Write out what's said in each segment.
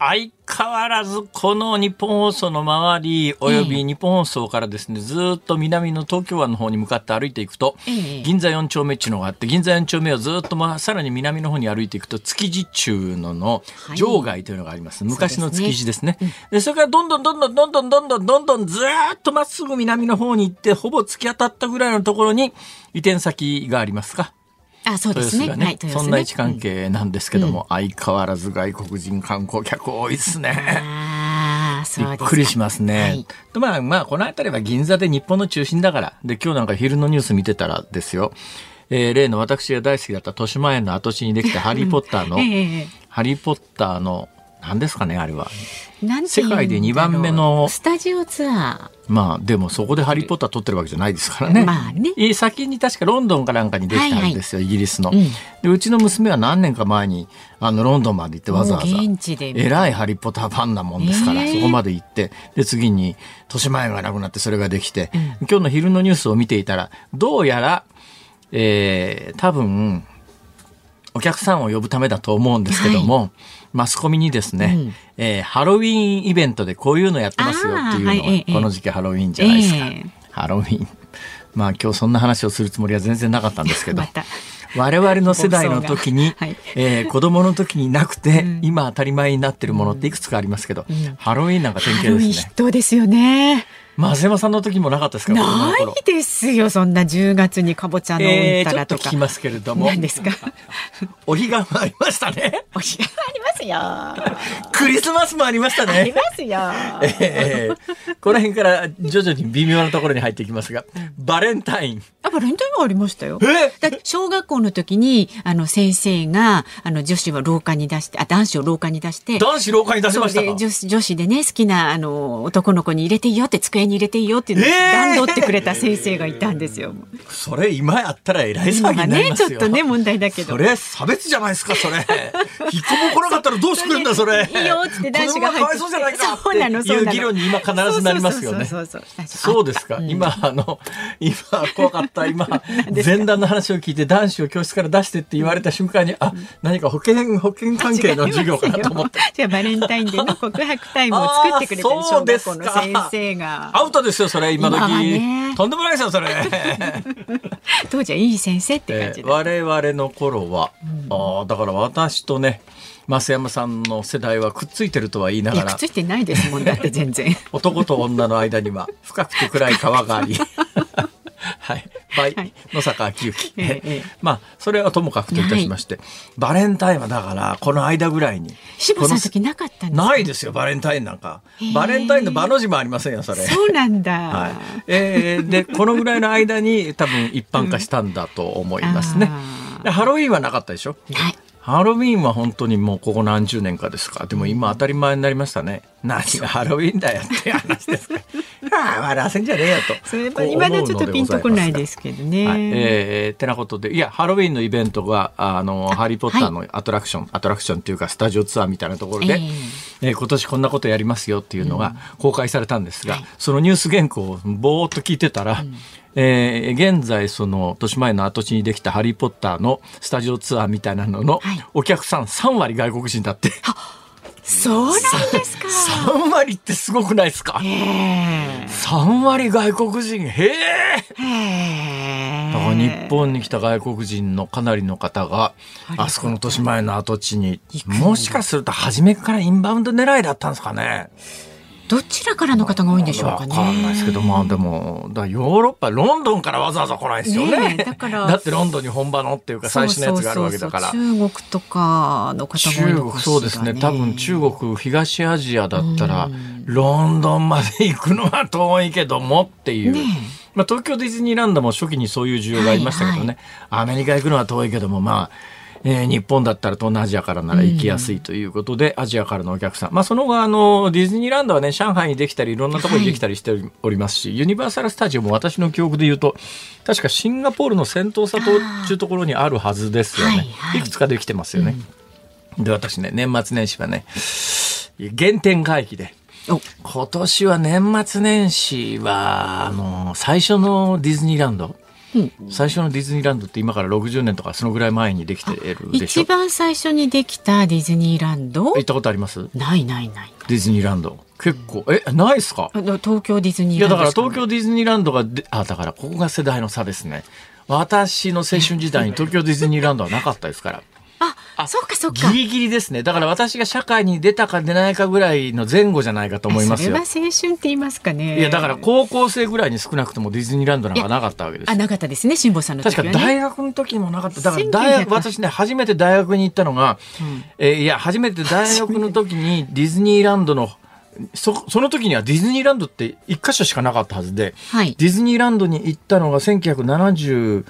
相変わらずこの日本放送の周りおよび日本放送からですね、ずっと南の東京湾の方に向かって歩いていくと、ええ。銀座4丁目っていうのがあって銀座4丁目をずっと、まあ、さらに南の方に歩いていくと築地中野の場外というのがあります、昔の築地ですね。でそれからどんどんどんどんどんどんどんどんどんどんずーっとまっすぐ南の方に行ってほぼ突き当たったぐらいのところに移転先がありますか？あ、そうですね。豊洲がね,、はい、ねそんな位置関係なんですけども、相変わらず外国人観光客多いですね。び。っくりしますね。はいでまあまあ、この辺りは銀座で日本の中心だから。で、今日なんか昼のニュース見てたらですよ。えー例の私が大好きだった豊島園の跡地にできたハリー・ポッターの、ええハリー・ポッターの、何ですかね、あれは。世界で二番目のスタジオツアまあ、でもそこでハリー・ポッター撮ってるわけじゃないですからー。ね。まあね。えー先に確かロンドンかなんかにできたんですよ、イギリスの、うんで。うちの娘は何年か前にあのロンドンまで行ってわざわざえらいハリー・ポッターファンなもんですから、えーそこまで行ってで次に豊島園がなくなってそれができて、今日の昼のニュースを見ていたらどうやら、えー多分お客さんを呼ぶためだと思うんですけども、マスコミにですね、うんえーハロウィーンイベントでこういうのやってますよっていうのが、あーはいええこの時期ハロウィーンじゃないですか。ええハロウィーン。まあ今日そんな話をするつもりは全然なかったんですけど。我々の世代の時に、はいえー子供の時になくて、うん今当たり前になってるものっていくつかありますけど、ハロウィーンなんか典型ですね。筆頭ですよね。増山さんの時もなかったですかない頃ですよ。そんな10月にかぼちゃのうんたらとか。っと聞きますけれども、何ですか？お彼岸もありましたね。お日がありますよ。クリスマスもありましたね。ありますよ。えーこの辺から徐々に微妙なところに入っていきますが、バレンタイン。あ、バレンタインもありましたよ。え？だ小学校の時にあの先生があの女子は廊下に出してあ男子を廊下に出して男子廊下に出しましたか？女子女子でね好きなあの男の子に入れていいよって机に入れていいよっていうのをえー段取ってくれた先生がいたんですよ。それ今やったらえらい騒ぎになりますよ。ちょっとね問題だけど。それ差別じゃないですか、それ。引っこも来なかったらどうしてくれんだ、それ。いいよって男子が入ってそうじゃないかそうなのそうなのいう議論に今必ずなりますよね。そうですか。今、あの、今、怖かった。今、前段の話を聞いて男子を教室から出してって言われた瞬間に、あ、何か保険、保険関係の授業かなと思って。じゃあバレンタインデーの告白タイムを作ってくれてるあーそ小うですか。学校の先生が。アウトですよ、それ、今時。今はね。とんでもないですよ、それ。当時はいい先生って感じで、えー我々の頃は、ああだから私とね増山さんの世代はくっついてるとは言いないがら。やくっついてないですもんだって全然。男と女の間には深くて暗い川がありはい。倍はい。野坂昭之、ええええ。まあそれはともかくといたしまして、バレンタインはだからこの間ぐらいに。渋さんの時なかったんですか？ないですよバレンタインなんか。バレンタインの場の字もありませんよそれ。そうなんだ。はい。えーでこのぐらいの間に多分一般化したんだと思いますね、あでハロウィーンはなかったでしょ？はい。ハロウィーンは本当にもうここ何十年かですか。でも今当たり前になりましたね。何が？ハロウィーンだよっていう話ですか。ああ、笑わせんじゃねえよと。それこう思う今だちょっとピンとこないのですけどね。はい、えー、てなことで、いや、ハロウィーンのイベントが、あの、ハリー・ポッターのアトラクション、アトラクションっていうか、スタジオツアーみたいなところで、ええー今年こんなことやりますよっていうのが公開されたんですが、そのニュース原稿をぼーっと聞いてたら、えー現在、その、豊島園の跡地にできたハリー・ポッターのスタジオツアーみたいなののはいお客さん3割外国人だって、そうなんですか。3割ってすごくないですか？へ ?3 割外国人、へえ。だから日本に来た外国人のかなりの方が、あそこの豊島園の跡地にもしかすると初めからインバウンド狙いだったんですかね。どちらからの方が多いんでしょうかね。わかんないですけど、まあでも、だヨーロッパ、ロンドンからわざわざ来ないですよね。ねえだからだってロンドンに本場のっていうか最新のやつがあるわけだから。そうそうそう中国とかの方が多いのかしら、そうですね。多分中国東アジアだったらロンドンまで行くのは遠いけどもっていう、ねまあ、東京ディズニーランドも初期にそういう需要がありましたけどね、はい。アメリカ行くのは遠いけどもまあえー日本だったら東南アジアからなら行きやすいということで、アジアからのお客さん。まあ、その後、あの、ディズニーランドはね、上海にできたり、いろんなところにできたりしておりますし、ユニバーサル・スタジオも私の記憶で言うと、確かシンガポールの先頭里っていうところにあるはずですよね。はいはいいくつかできてますよね。で、私ね、年末年始はね、原点回帰で、お今年は年末年始は、あの、最初のディズニーランド、うん最初のディズニーランドって今から60年とかそのぐらい前にできてるでしょ？一番最初にできたディズニーランド？行ったことあります？ないないないディズニーランド。結構、え、ないっすか？東京ディズニいや、ーランドだから東京ディズニーランドがで、あ、だからここが世代の差ですね。私の青春時代に東京ディズニーランドはなかったですから。あそうかそうかギリギリですね。だから私が社会に出たか出ないかぐらいの前後じゃないかと思いますよそれは。青春って言いますかねいや、だから高校生ぐらいに少なくともディズニーランドなんかなかったわけですあ。なかったですね辛坊さんの時はね確か大学の時にもなかった。だから大学、1900私ね、初めて大学に行ったのが、えーいや、初めて大学の時にディズニーランドの、そ、その時にはディズニーランドって一箇所しかなかったはずで、はいディズニーランドに行ったのが1970、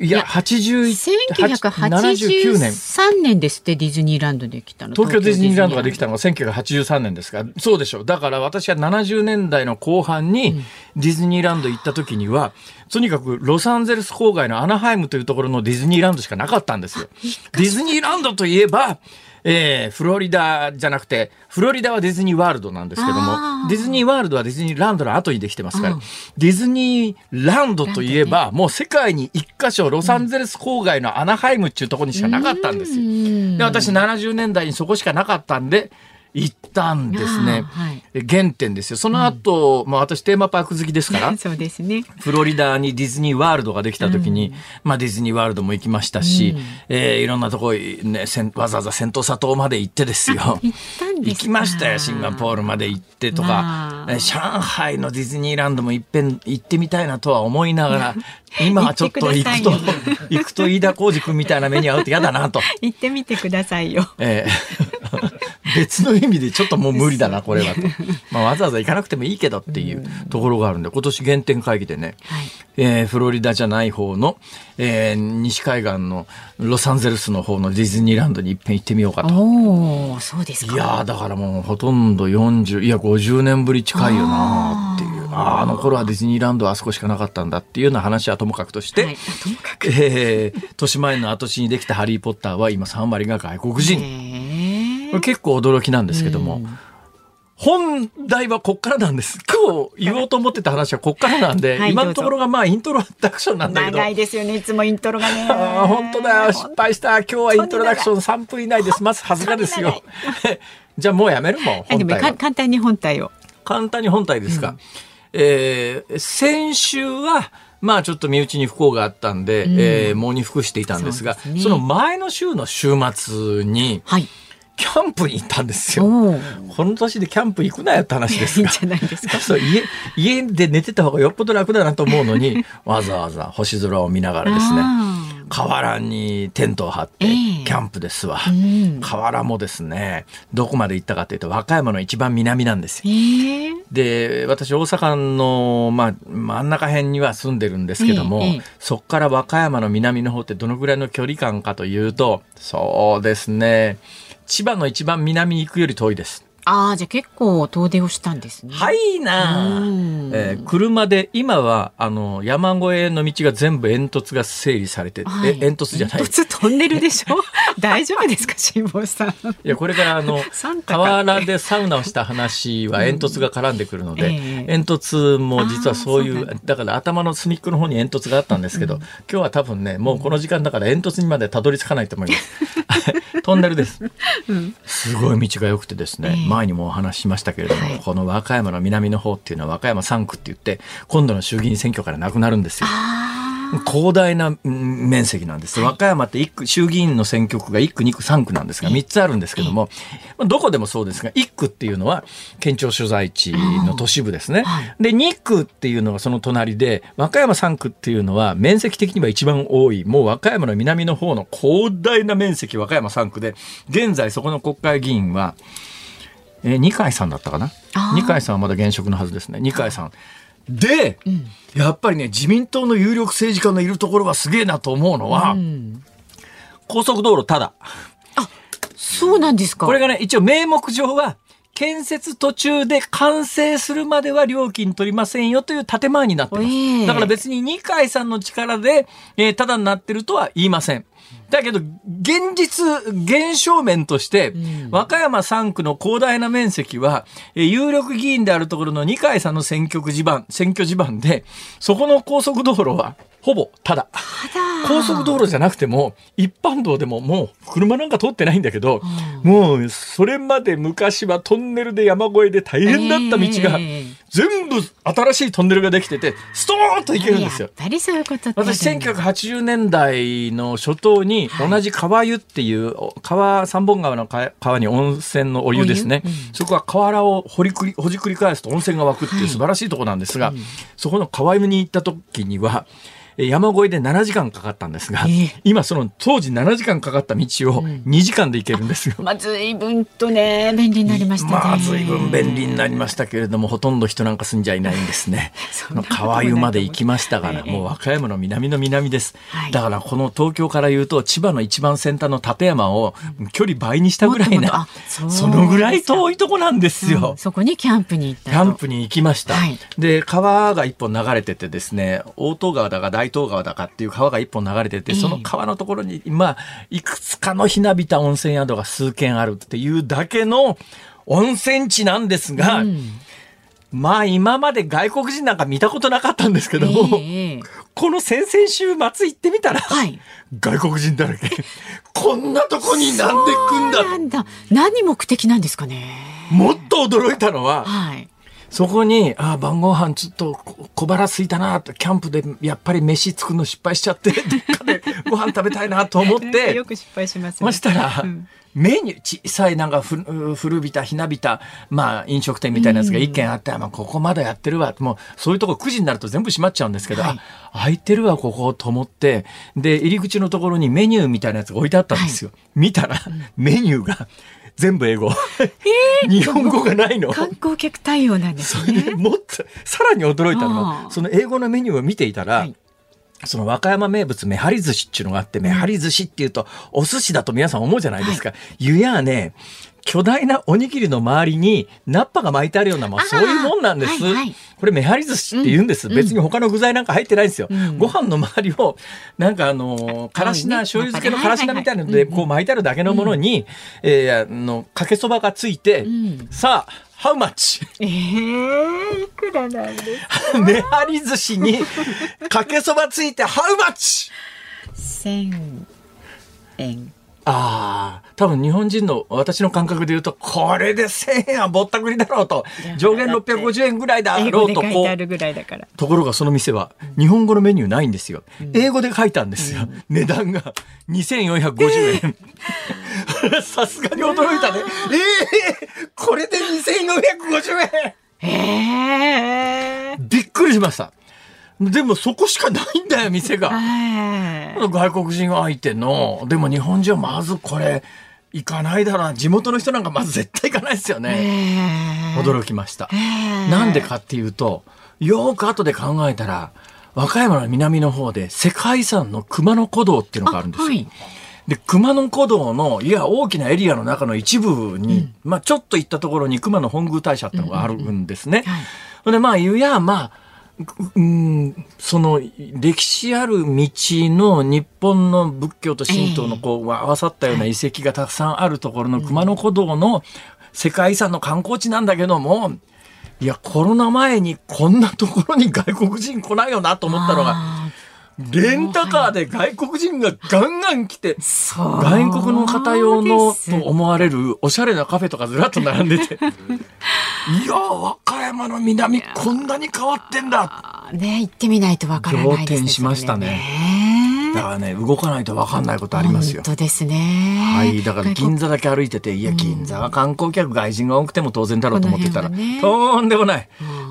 いや、いや80 79年。1983年ですってディズニーランドできたの東京ディズニーランドができたたのが1983年ですから、そうでしょう。だから私は70年代の後半にディズニーランド行った時には、とにかくロサンゼルス郊外のアナハイムというところのディズニーランドしかなかったんですよ。ディズニーランドといえば、えーフロリダじゃなくて、フロリダはディズニーワールドなんですけども、ディズニーワールドはディズニーランドの後にできてますから、うん。ディズニーランドといえば、もう世界に一箇所、ロサンゼルス郊外のアナハイムっていうところにしかなかったんですよ。で私70年代にそこしかなかったんで行ったんですね、はい。え原点ですよ。その後、まあ私テーマパーク好きですから そうですね。フロリダにディズニーワールドができた時に、まあディズニーワールドも行きましたし、えーいろんなとこ、ね、せんわざわざ仙洞砂島まで行ってですよ。行ったんですか。行きましたよ。シンガポールまで行ってとか。ま、あ。えー上海のディズニーランドもいっぺん行ってみたいなとは思いながら 今はちょっと行くと行くと飯田浩司君みたいな目に遭うと嫌だなと。行ってみてくださいよ。ええ別の意味でちょっともう無理だな、これはと。まあ、わざわざ行かなくてもいいけどっていうところがあるんで、今年原点会議でね、はい。えーフロリダじゃない方の、えー西海岸のロサンゼルスの方のディズニーランドに一遍行ってみようかと。おおそうですか。いやーだからもうほとんど40いや50年ぶり近いよなーっていう。あの頃はディズニーランドはあそこしかなかったんだっていうような話はともかくとして、はい。あともかく。えー、豊島園の跡地にできた「ハリー・ポッター」は今3割が外国人。へこれ結構驚きなんですけども、本題はこっからなんです。今日言おうと思ってた話はこっからなんで、はい。今のところがまあイントロダクションなんだけど。長いですよね。いつもイントロがね。本当だ。よ失敗した。今日はイントロダクション3分以内です。待つはずがですよ。じゃあもうやめる？もん本体は。か簡単に本体を。簡単に本体ですか、えー先週はまあちょっと身内に不幸があったんで、えー喪に服していたんですがそね。その前の週の週末にはいキャンプに行ったんですよ。この年でキャンプ行くなよって話ですが。いいんじゃないですか？そう家家で寝てた方がよっぽど楽だなと思うのにわざわざ星空を見ながらですねあ河原にテントを張ってええ。キャンプですわ、河原もですねどこまで行ったかというと和歌山の一番南なんですよ。で私大阪の、まあ、真ん中辺には住んでるんですけども、そこから和歌山の南の方ってどのぐらいの距離感かというとそうですね千葉の一番南に行くより遠いです。ああじゃあ結構遠出をしたんですね。はいなえー車で今はあの山越えの道が全部煙突が整理されて、はい。え煙突じゃない。煙突トンネルでしょ？大丈夫ですか辛坊さん。いやこれからあの河原でサウナをした話は煙突が絡んでくるので、ええ。煙突も実はそういうだから頭の隅っこの方に煙突があったんですけど、今日は多分ねもうこの時間だから煙突にまでたどり着かないと思いますトンネルです。すごい道が良くてですね、ええ。前にもお話ししましたけれども、はい。この和歌山の南の方っていうのは和歌山3区って言って今度の衆議院選挙からなくなるんですよ。あ広大なうん面積なんです。和歌山って一区、衆議院の選挙区が1区、2区、3区なんですが、3つあるんですけども、まあどこでもそうですが、1区っていうのは県庁所在地の都市部ですねはい。で、2区っていうのがその隣で、和歌山3区っていうのは面積的には一番多い、もう和歌山の南の方の広大な面積、和歌山3区で、現在そこの国会議員は、えー二階さんだったかな？二階さんはまだ現職のはずですね。二階さん。で、やっぱりね、自民党の有力政治家のいるところはすげえなと思うのは、うん高速道路ただ。そうなんですか。これがね、一応名目上は、建設途中で完成するまでは料金取りませんよという建前になってます。ええだから別に二階さんの力で、えー、ただになってるとは言いません。だけど、現実、現象面として、和歌山3区の広大な面積は、えー有力議員であるところの二階さんの選挙区地盤、選挙地盤で、そこの高速道路は、ほぼただ。高速道路じゃなくても、一般道でももう車なんか通ってないんだけど、もうそれまで昔はトンネルで山越えで大変だった道が、ええ全部新しいトンネルができてて、ストーンと行けるんですよ。やっぱりそういうこと私、1980年代の初頭にはい。同じ川湯っていう、川、三本川の川川に温泉のお湯ですね。うん。そこは河原を掘りくり、ほじくり返すと温泉が湧くっていう素晴らしいところなんですが、そこの川湯に行った時には、え山越えで7時間かかったんですが、ええ。今その当時7時間かかった道を2時間で行けるんですよ。まあ、随分とね、便利になりましたね。まあ、随分便利になりましたけれども、ほとんど人なんか住んじゃいないんですね。そんなこともない川湯まで行きましたから、ええ。もう和歌山の南の南です。はい。だから、この東京から言うと、千葉の一番先端の立山を距離倍にしたぐらいなあ、そのぐらい遠いとこなんですうんよ。そこにキャンプに行ったと。キャンプに行きました。はいで、川が一本流れててです。ね、大東川だか大東川だかっていう川が一本流れてて、ええその川のところに、まあ、いくつかのひなびた温泉宿が数軒あるっていうだけの温泉地なんですが、うんまあ今まで外国人なんか見たことなかったんですけども、ええこの先々週末行ってみたら、はい。外国人だらけ。こんなとこになんで来んだなんだ。何目的なんですかね。もっと驚いたのは、はい。そこに、あ晩ご飯ちょっとこ小腹空いたなと、キャンプでやっぱり飯作るの失敗しちゃって、どっかでご飯食べたいなと思って、よく失敗しますそしたら、うん。メニュー、小さいなんかふ古びた、ひなびた、まあ飲食店みたいなやつが一軒あって、まあここまだやってるわ。もうそういうとこ9時になると全部閉まっちゃうんですけど、はい。あ開いてるわ、ここと思って、で、入り口のところにメニューみたいなやつが置いてあったんですよ。見たら、メニューが全部英語。日本語がないの。観光客対応なんですそれでね。もっと、さらに驚いたのあは、あその英語のメニューを見ていたら、はいその和歌山名物、めはり寿司っていうのがあって、めはり寿司っていうと、お寿司だと皆さん思うじゃないですか。湯やね、巨大なおにぎりの周りに、ナッパが巻いてあるような、まああそういうもんなんです。はいはい。これ、めはり寿司って言うんです。うん。別に他の具材なんか入ってないんですよ。うん。ご飯の周りを、なんかあのー、からしな、ね醤油漬けのからしなみたいなので、こう巻いてあるだけのものに、えーあの、かけそばがついて、ん。さあ、ハウマッチ。ええいくらなんですめはり寿司にかけそばついてハウマッチ。千円。ああ、多分日本人の私の感覚で言うと、これで1000円はぼったくりだろうと、上限650円ぐらいだろうと、こう。書いてあるぐらいだから。ところがその店は日本語のメニューないんですよ。英語で書いたんですよ。値段が 2450円。さすがに驚いたね。ええこれで2450円ええびっくりしました。でもそこしかないんだよ、店が。はい。外国人相手の、でも日本人はまずこれ、行かないだろうな。地元の人なんかまず絶対行かないですよね。驚きました。なんでかっていうと、よーく後で考えたら、和歌山の南の方で世界遺産の熊野古道っていうのがあるんですよ。はい。で、熊野古道の、いや、大きなエリアの中の一部に、まあ、ちょっと行ったところに熊野本宮大社ってのがあるんですね。はいほんで、まあ、いや、まあ、うん、その、歴史ある道の日本の仏教と神道のこう、合わさったような遺跡がたくさんあるところの熊野古道の世界遺産の観光地なんだけども、いや、コロナ前にこんなところに外国人来ないよなと思ったのが、レンタカーで外国人がガンガン来て、外国の方用のと思われるおしゃれなカフェとかずらっと並んでて。いやー、和歌山の南こんなに変わってんだ。ね行ってみないとわからないですね。しましたねねだからね、動かないと分かんないことありますよ本。当ですね。はい。だから銀座だけ歩いてて、いや、銀座は観光客外人が多くても当然だろうと思ってたら、ねとんでもない。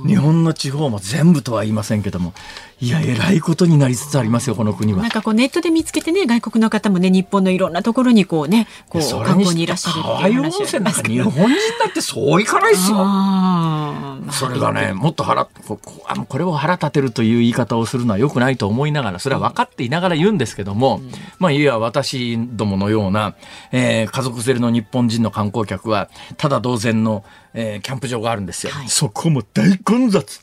日本の地方も全部とは言いませんけども、いや、えらいことになりつつありますよ、この国は。なんかこうネットで見つけてね、外国の方もね、日本のいろんなところにこうね、こう観光にいらっしゃるっていう話あります日本人だってそういかないですよ。それがね、もっと腹、こあのこれを腹立てるという言い方をするのはよくないと思いながら、それは分かっていながら言うんですけども、うん、まあ、いや、私どものような、えー、家族連れの日本人の観光客は、ただ同然の、えー、キャンプ場があるんですよ。はい、そこも大混雑。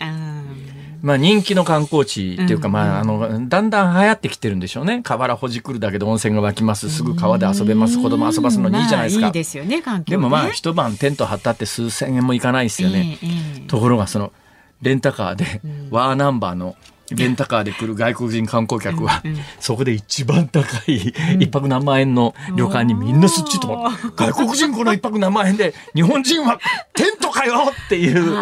まあ人気の観光地っていうか、まああの、だんだん流行ってきてるんでしょうね。河原ほじくるだけで温泉が湧きます。すぐ川で遊べます。子供遊ばすのにいいじゃないですか。いいですよね、環境、でもまあ一晩テント張ったって数千円もいかないですよね。ところがその、レンタカーで、ワーナンバーのレンタカーで来る外国人観光客は、そこで一番高い一泊何万円の旅館にみんなすっちと、外国人この一泊何万円で日本人はテントかよっていう。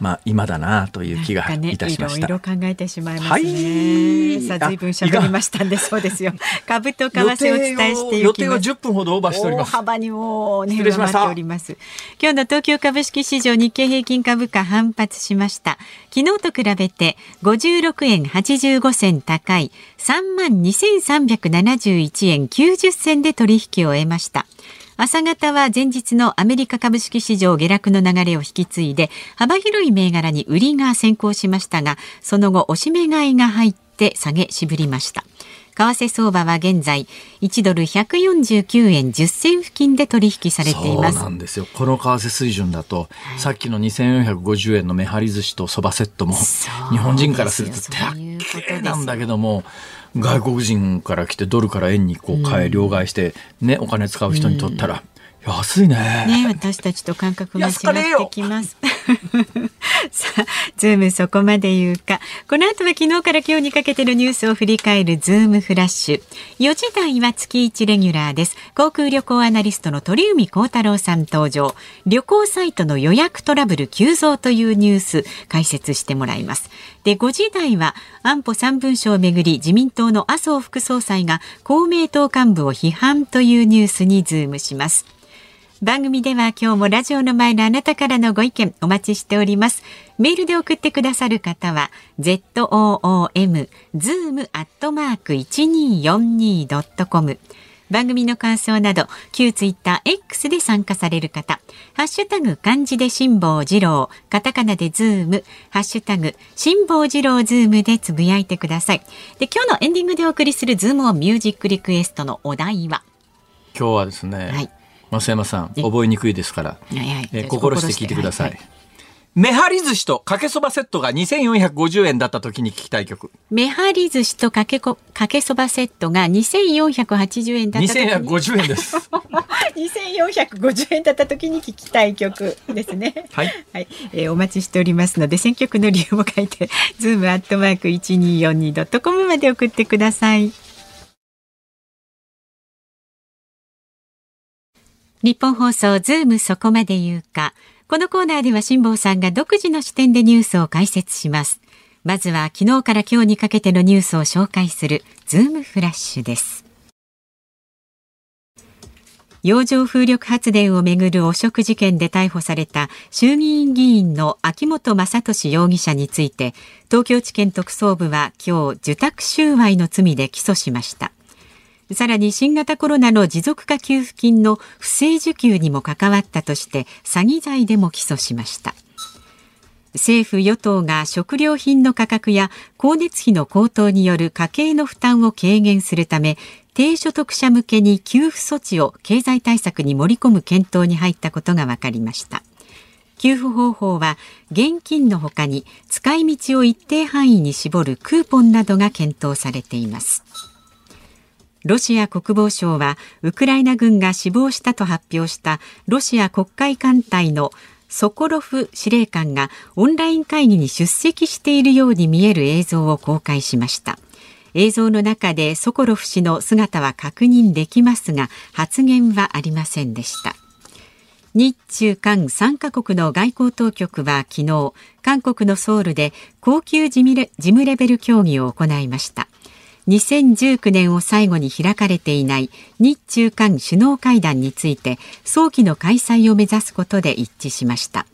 まあ今だなという気がいたしました。いろいろ考えてしまいますね。はい、さあ随分喋りましたんでそうですよ。株と為替をお伝えしてい予定は10分ほどオーバーしております。大幅にもね上回っております。今日の東京株式市場日経平均株価反発しました。昨日と比べて56円85銭高い32,371円90銭で取引を終えました。朝方は前日のアメリカ株式市場下落の流れを引き継いで幅広い銘柄に売りが先行しましたがその後押し目買いが入って下げ渋りました為替相場は現在1ドル149円10銭付近で取引されています。そうなんですよ。この為替水準だと、はい、さっきの2450円のめはり寿司とそばセットも日本人からすると手なんだけども外国人から来てドルから円にこう買え、両替してねお金使う人にとったら、安いね。ね、私たちと感覚が違ってきます。さあ、ズームそこまで言うか。この後は昨日から今日にかけてのニュースを振り返るズームフラッシュ。4時台は月1レギュラーです。航空旅行アナリストの鳥海高太朗さん登場。旅行サイトの予約トラブル急増というニュース解説してもらいます。で、5時台は安保3文書をめぐり自民党の麻生副総裁が公明党幹部を批判というニュースにズームします。番組では今日もラジオの前のあなたからのご意見お待ちしております。メールで送ってくださる方は zoom zoom アットマーク 1242.com 番組の感想など旧ツイッター X で参加される方ハッシュタグ漢字で辛坊治郎カタカナでズームハッシュタグ辛坊治郎ズームでつぶやいてください。で今日のエンディングでお送りするズームオンミュージックリクエストのお題は？今日はですね、はい増山さん覚えにくいですから、え心して聞いてください。めはり寿司とかけそばセットが2450円だった時に聞きたい曲。めはり寿司とかけこかけそばセットが2480円だった時に。2450円です。2450円だった時に聞きたい曲ですね。はい。はい、えー、お待ちしておりますので、選曲の理由も書いて、ズームアットマーク 1242.com まで送ってください。ニッポン放送ズームそこまで言うか。このコーナーでは辛坊さんが独自の視点でニュースを解説します。まずは昨日から今日にかけてのニュースを紹介するズームフラッシュです。洋上風力発電をめぐる汚職事件で逮捕された衆議院議員の秋本真利容疑者について東京地検特捜部は今日受託収賄の罪で起訴しましたさらに新型コロナの持続化給付金の不正受給にも関わったとして詐欺罪でも起訴しました。政府与党が食料品の価格や光熱費の高騰による家計の負担を軽減するため低所得者向けに給付措置を経済対策に盛り込む検討に入ったことが分かりました。給付方法は現金のほかに使い道を一定範囲に絞るクーポンなどが検討されています。ロシア国防省はウクライナ軍が死亡したと発表したロシア黒海艦隊のソコロフ司令官がオンライン会議に出席しているように見える映像を公開しました。映像の中でソコロフ氏の姿は確認できますが発言はありませんでした。日中韓3カ国の外交当局は昨日韓国のソウルで高級事務レベル協議を行いました。2019年を最後に開かれていない日中韓首脳会談について早期の開催を目指すことで一致しました。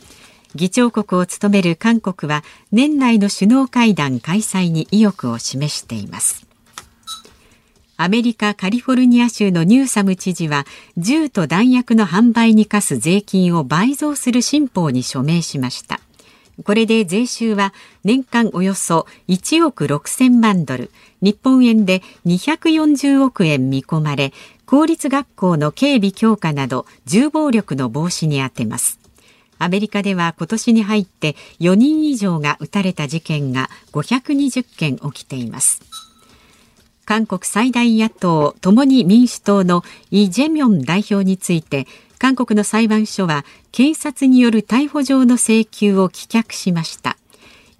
議長国を務める韓国は年内の首脳会談開催に意欲を示しています。アメリカカリフォルニア州のニューサム知事は銃と弾薬の販売に課す税金を倍増する新法に署名しました。これで税収は年間およそ1億6000万ドル、日本円で240億円見込まれ、公立学校の警備強化など銃暴力の防止に充てます。アメリカでは今年に入って4人以上が撃たれた事件が520件起きています。韓国最大野党共に民主党のイ・ジェミョン代表について韓国の裁判所は検察による逮捕状の請求を棄却しました。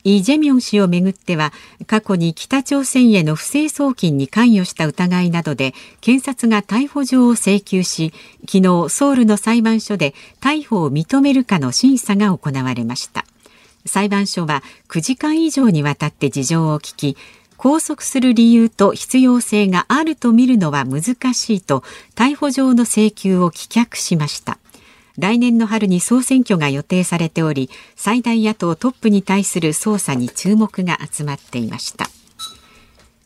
イ・ジェミョン氏をめぐっては過去に北朝鮮への不正送金に関与した疑いなどで検察が逮捕状を請求し昨日ソウルの裁判所で逮捕を認めるかの審査が行われました。裁判所は9時間以上にわたって事情を聞き拘束する理由と必要性があると見るのは難しいと逮捕状の請求を棄却しました。来年の春に総選挙が予定されており最大野党トップに対する捜査に注目が集まっていました。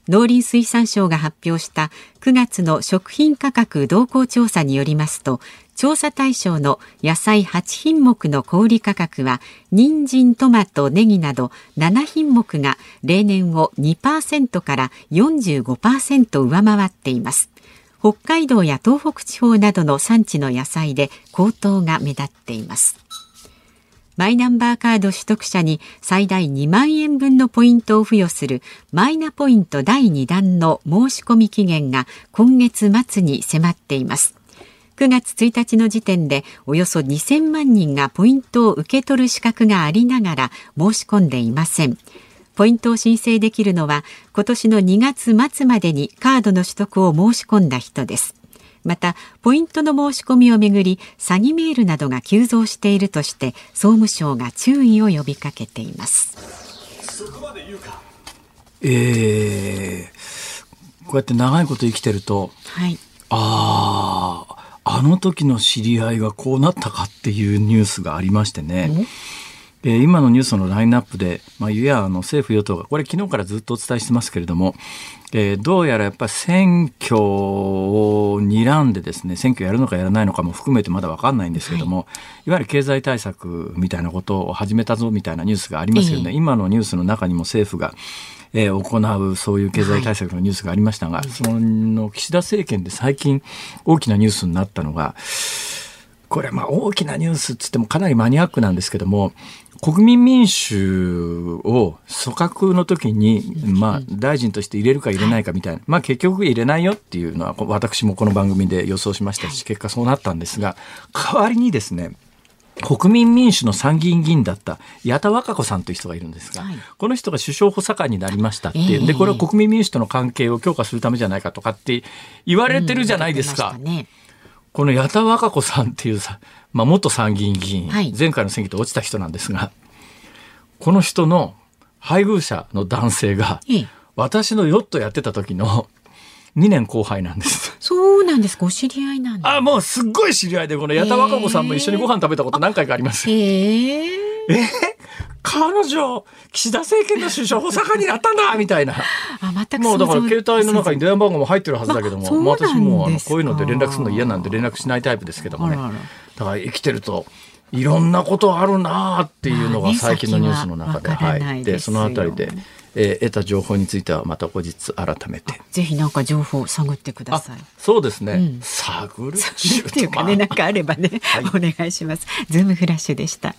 農林水産省が発表した9月の食品価格動向調査によりますと調査対象の野菜8品目の小売価格は人参、トマト、ネギなど7品目が例年を2%から45%上回っています。北海道や東北地方などの産地の野菜で高騰が目立っています。マイナンバーカード取得者に最大2万円分のポイントを付与するマイナポイント第2弾の申し込み期限が今月末に迫っています。9月1日の時点でおよそ2000万人がポイントを受け取る資格がありながら申し込んでいません。ポイントを申請できるのは今年の2月末までにカードの取得を申し込んだ人です。またポイントの申し込みをめぐり詐欺メールなどが急増しているとして総務省が注意を呼びかけていますえー、こうやって長いこと生きてると、はい、あああの時の知り合いがこうなったかっていうニュースがありましてね。えー、今のニュースのラインナップで、まあ、いやあの政府与党がこれ昨日からずっとお伝えしてますけれども、えー、どうやらやっぱり選挙を睨んでですね選挙やるのかやらないのかも含めてまだ分かんないんですけれども、はい、いわゆる経済対策みたいなことを始めたぞみたいなニュースがありますよね、えー、今のニュースの中にも政府がえー、行うそういう経済対策のニュースがありましたが、はい、その岸田政権で最近大きなニュースになったのがこれまあ大きなニュースっつってもかなりマニアックなんですけども国民民主を組閣の時に、まあ、大臣として入れるか入れないかみたいな、まあ、結局入れないよっていうのは私もこの番組で予想しましたし結果そうなったんですが代わりにですね国民民主の参議院議員だった矢田和歌子さんという人がいるんですが、はい、この人が首相補佐官になりましたって。えー、でこれは国民民主との関係を強化するためじゃないかとかって言われてるじゃないですか。うんね、この矢田和歌子さんっていうさ、まあ、元参議院議員、はい、前回の選挙で落ちた人なんですがこの人の配偶者の男性が、えー、私のヨットやってた時の2年後輩なんです。そうなんです。ご知り合いなんあ、もうすっごい知り合いで、この矢田和歌子さんも一緒にご飯食べたこと何回かあります。えー、え彼女、岸田政権の首相補佐官になったんだみたいな。あ、全くもうだから携帯の中に電話番号も入ってるはずだけども、まあ、私もあのこういうので連絡するの嫌なんで連絡しないタイプですけどもね。だから生きてると、いろんなことあるなっていうのが最近のニュースの中で、はい。で、そのあたりで。えー、得た情報についてはまた後日改めて。ぜひなんか情報を探ってください。そうですね、うん、探る？っていうかねなんかあればね、はい、お願いします。ズームフラッシュでした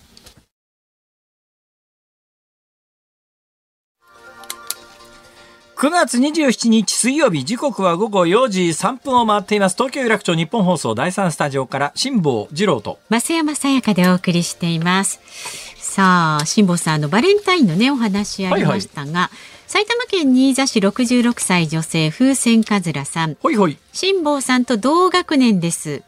9月27日水曜日時刻は午後4時3分を回っています。東京有楽町日本放送第三スタジオから辛坊治郎と。増山さやかでお送りしています。さあ辛坊さんのバレンタインのねお話ありましたが、はいはい、埼玉県新座市66歳女性風船かずらさん。ほいほい。辛坊さんと同学年です。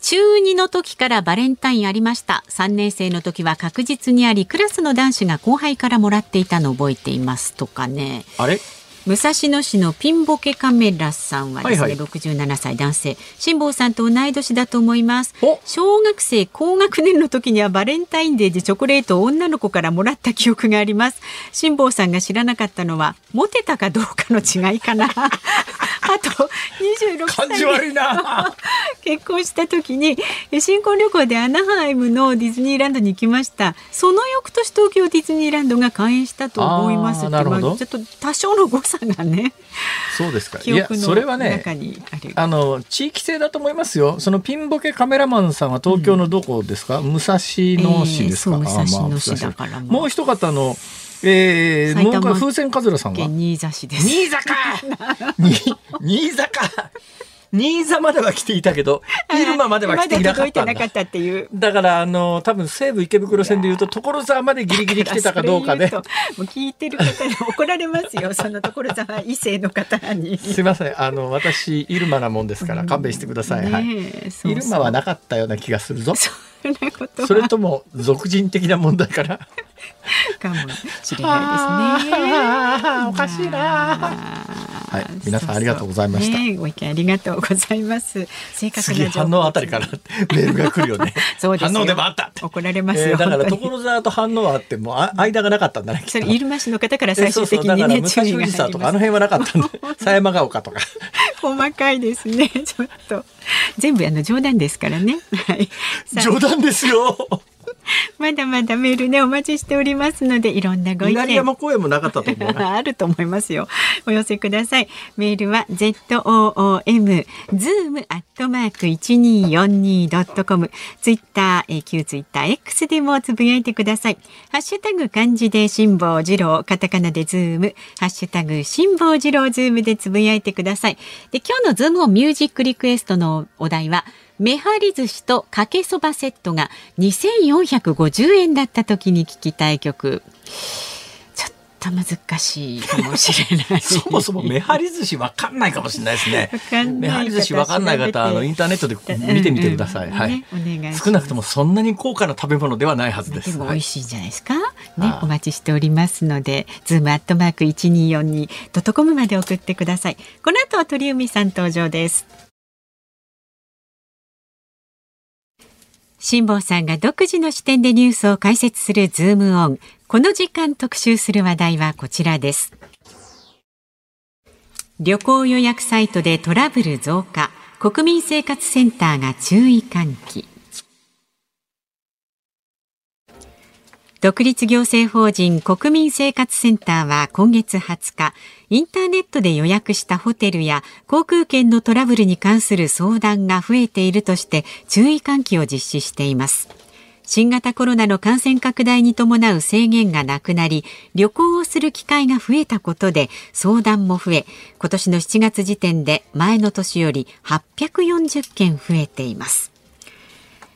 中2の時からバレンタインありました。3年生の時は確実にありクラスの男子が後輩からもらっていたのを覚えていますとかね。あれ？武蔵野市のピンボケカメラさんはですね、はいはい。67歳男性。辛坊さんと同い年だと思います。お。小学生高学年の時にはバレンタインデーでチョコレートを女の子からもらった記憶があります。辛坊さんが知らなかったのはモテたかどうかの違いかな。あと26歳。感じ悪いな。結婚した時にえ新婚旅行でアナハイムのディズニーランドに行きました。その翌年東京ディズニーランドが開園したと思いますちょっと多少の誤差がねそうですか。いやそれはねあの地域性だと思いますよ。そのピンボケカメラマンさんは東京のどこですか、武蔵野市ですか？えーそうあ武蔵野市まあだからまあ。もう一方の、えー、もう風船カズラさんは？県新座市です。新座か！に新座か新座までは来ていたけど入間までは来ていなか届いってたんだ。なかったっていう。だからあの多分西武池袋線でいうと所沢までギリギリ来てたかどうかで、それ言うともう聞いてる方に怒られますよ。そのところさ異性の方に。すいません。あの私イルマなもんですから勘弁してください、はい。ねえそうそう。イルマはなかったような気がするぞそれとも俗人的な問題かな？かもしれないですね。おかしいな。はい皆さんありがとうございました。ね、ご意見ありがとうございます。正確な次反応あたりからメールが来るよね。そうですよ。反応でもあった怒られますよ。えーだから所沢と反応はあってもあ間がなかったんだねきっと。それ入間市の方から最終的にえそうそう。とかあの辺はなかったんで 狭山ヶ丘とか。細かいですね。ちょっと。全部あの冗談ですからね。はい。さあ冗談ですよ まだまだメールねお待ちしておりますのでいろんなご意見山公園もなかったと思うな あると思いますよ。お寄せください。メールは z o o m zoom アットマーク一二四二ドットコム。ツイッター、えー、旧ツイッター X でもつぶやいてください。ハッシュタグ漢字で辛坊治郎、カタカナでズーム、ハッシュタグ辛坊治郎ズームでつぶやいてください。で今日のズームオンミュージックリクエストのお題は。めはり寿司とかけそばセットが2450円だった時に聞きたい曲。ちょっと難しいかもしれない。そもそもめはり寿司わかんないかもしれないですねめはり寿司わかんない方あのインターネットで見てみてください、はい、うんうんねお願いします少なくともそんなに高価な食べ物ではないはずでですもはい美味しいんじゃないですか？ねあ、あお待ちしておりますので、ズームアットマーク一二四二ドットコムまで送ってください。この後は鳥海さん登場です。辛坊さんが独自の視点でニュースを解説するズームオン。この時間特集する話題はこちらです。旅行予約サイトでトラブル増加。国民生活センターが注意喚起。独立行政法人国民生活センターは今月20日、インターネットで予約したホテルや航空券のトラブルに関する相談が増えているとして注意喚起を実施しています。新型コロナの感染拡大に伴う制限がなくなり、旅行をする機会が増えたことで相談も増え、今年の7月時点で前の年より840件増えています。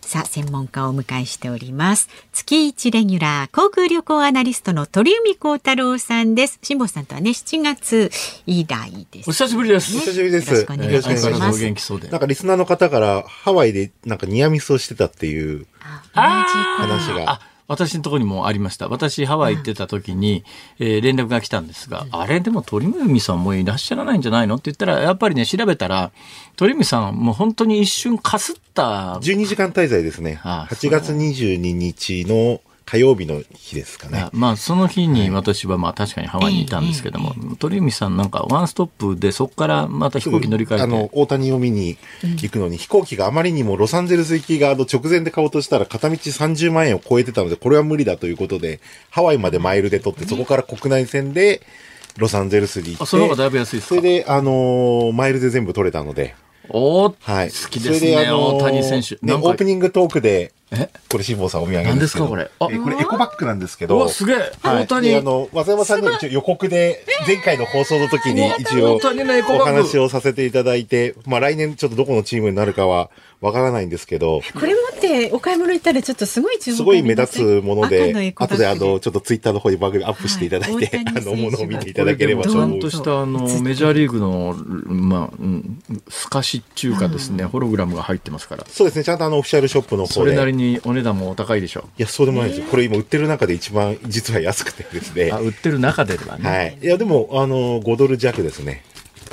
さあ、専門家をお迎えしております。月一レギュラー、航空旅行アナリストの鳥海高太郎さんです。辛坊さんとはね、7月以来です。お久しぶりです、お久しぶりです。よろしくお願いします元気そうでなんかリスナーの方からハワイでなんかニアミスをしてたっていうあ同じ話が。あ私のところにもありました。私ハワイ行ってた時に、えー連絡が来たんですが、あれ？でも鳥海さんもういらっしゃらないんじゃないの？って言ったらやっぱりね調べたら鳥海さんもう本当に一瞬かすった。12時間滞在ですね。ああ8月22日の火曜日の日ですかね。あ。まあその日に私はまあ確かにハワイにいたんですけども、鳥海さんなんかワンストップでそこからまた飛行機乗り換えて。あの、大谷を見に行くのに、飛行機があまりにもロサンゼルス行きがあの直前で買おうとしたら片道30万円を超えてたので、これは無理だということで、ハワイまでマイルで取って、そこから国内線でロサンゼルスに行って、あその方がだいぶ安いですか？それで、あのーマイルで全部取れたので、おーはい。好きですね、あのー大谷選手。ね、オープニングトークで、え？これ辛坊さんお土産何ですです。か？これ。あ。えこれエコバッグなんですけど。うわ、すげえ。はい、大谷。であの、松山さんには一応予告で、前回の放送の時に一応大谷のエコおバッグ。話をさせていただいて、まあ来年ちょっとどこのチームになるかはわからないんですけど、これ持ってお買い物行ったらちょっとすごい注目すごい目立つもの赤のエで、コバッグ後であの、ちょっとツイッターの方に番組アップしていただいて、はい大谷選手あの、ものを見ていただければと。ちゃ思うんとしたあのメジャーリーグの、まあ、うん、透かしっていうかですね、ホログラムが入ってますから。そうですね、ちゃんとあの、オフィシャルショップの方で、それなりにお値段もお高いでしょいや、そうでもないですよ。これ今売ってる中で一番実は安くてですね。あ売ってる中ではね、はい。いや、でも、あの、5ドル弱ですね。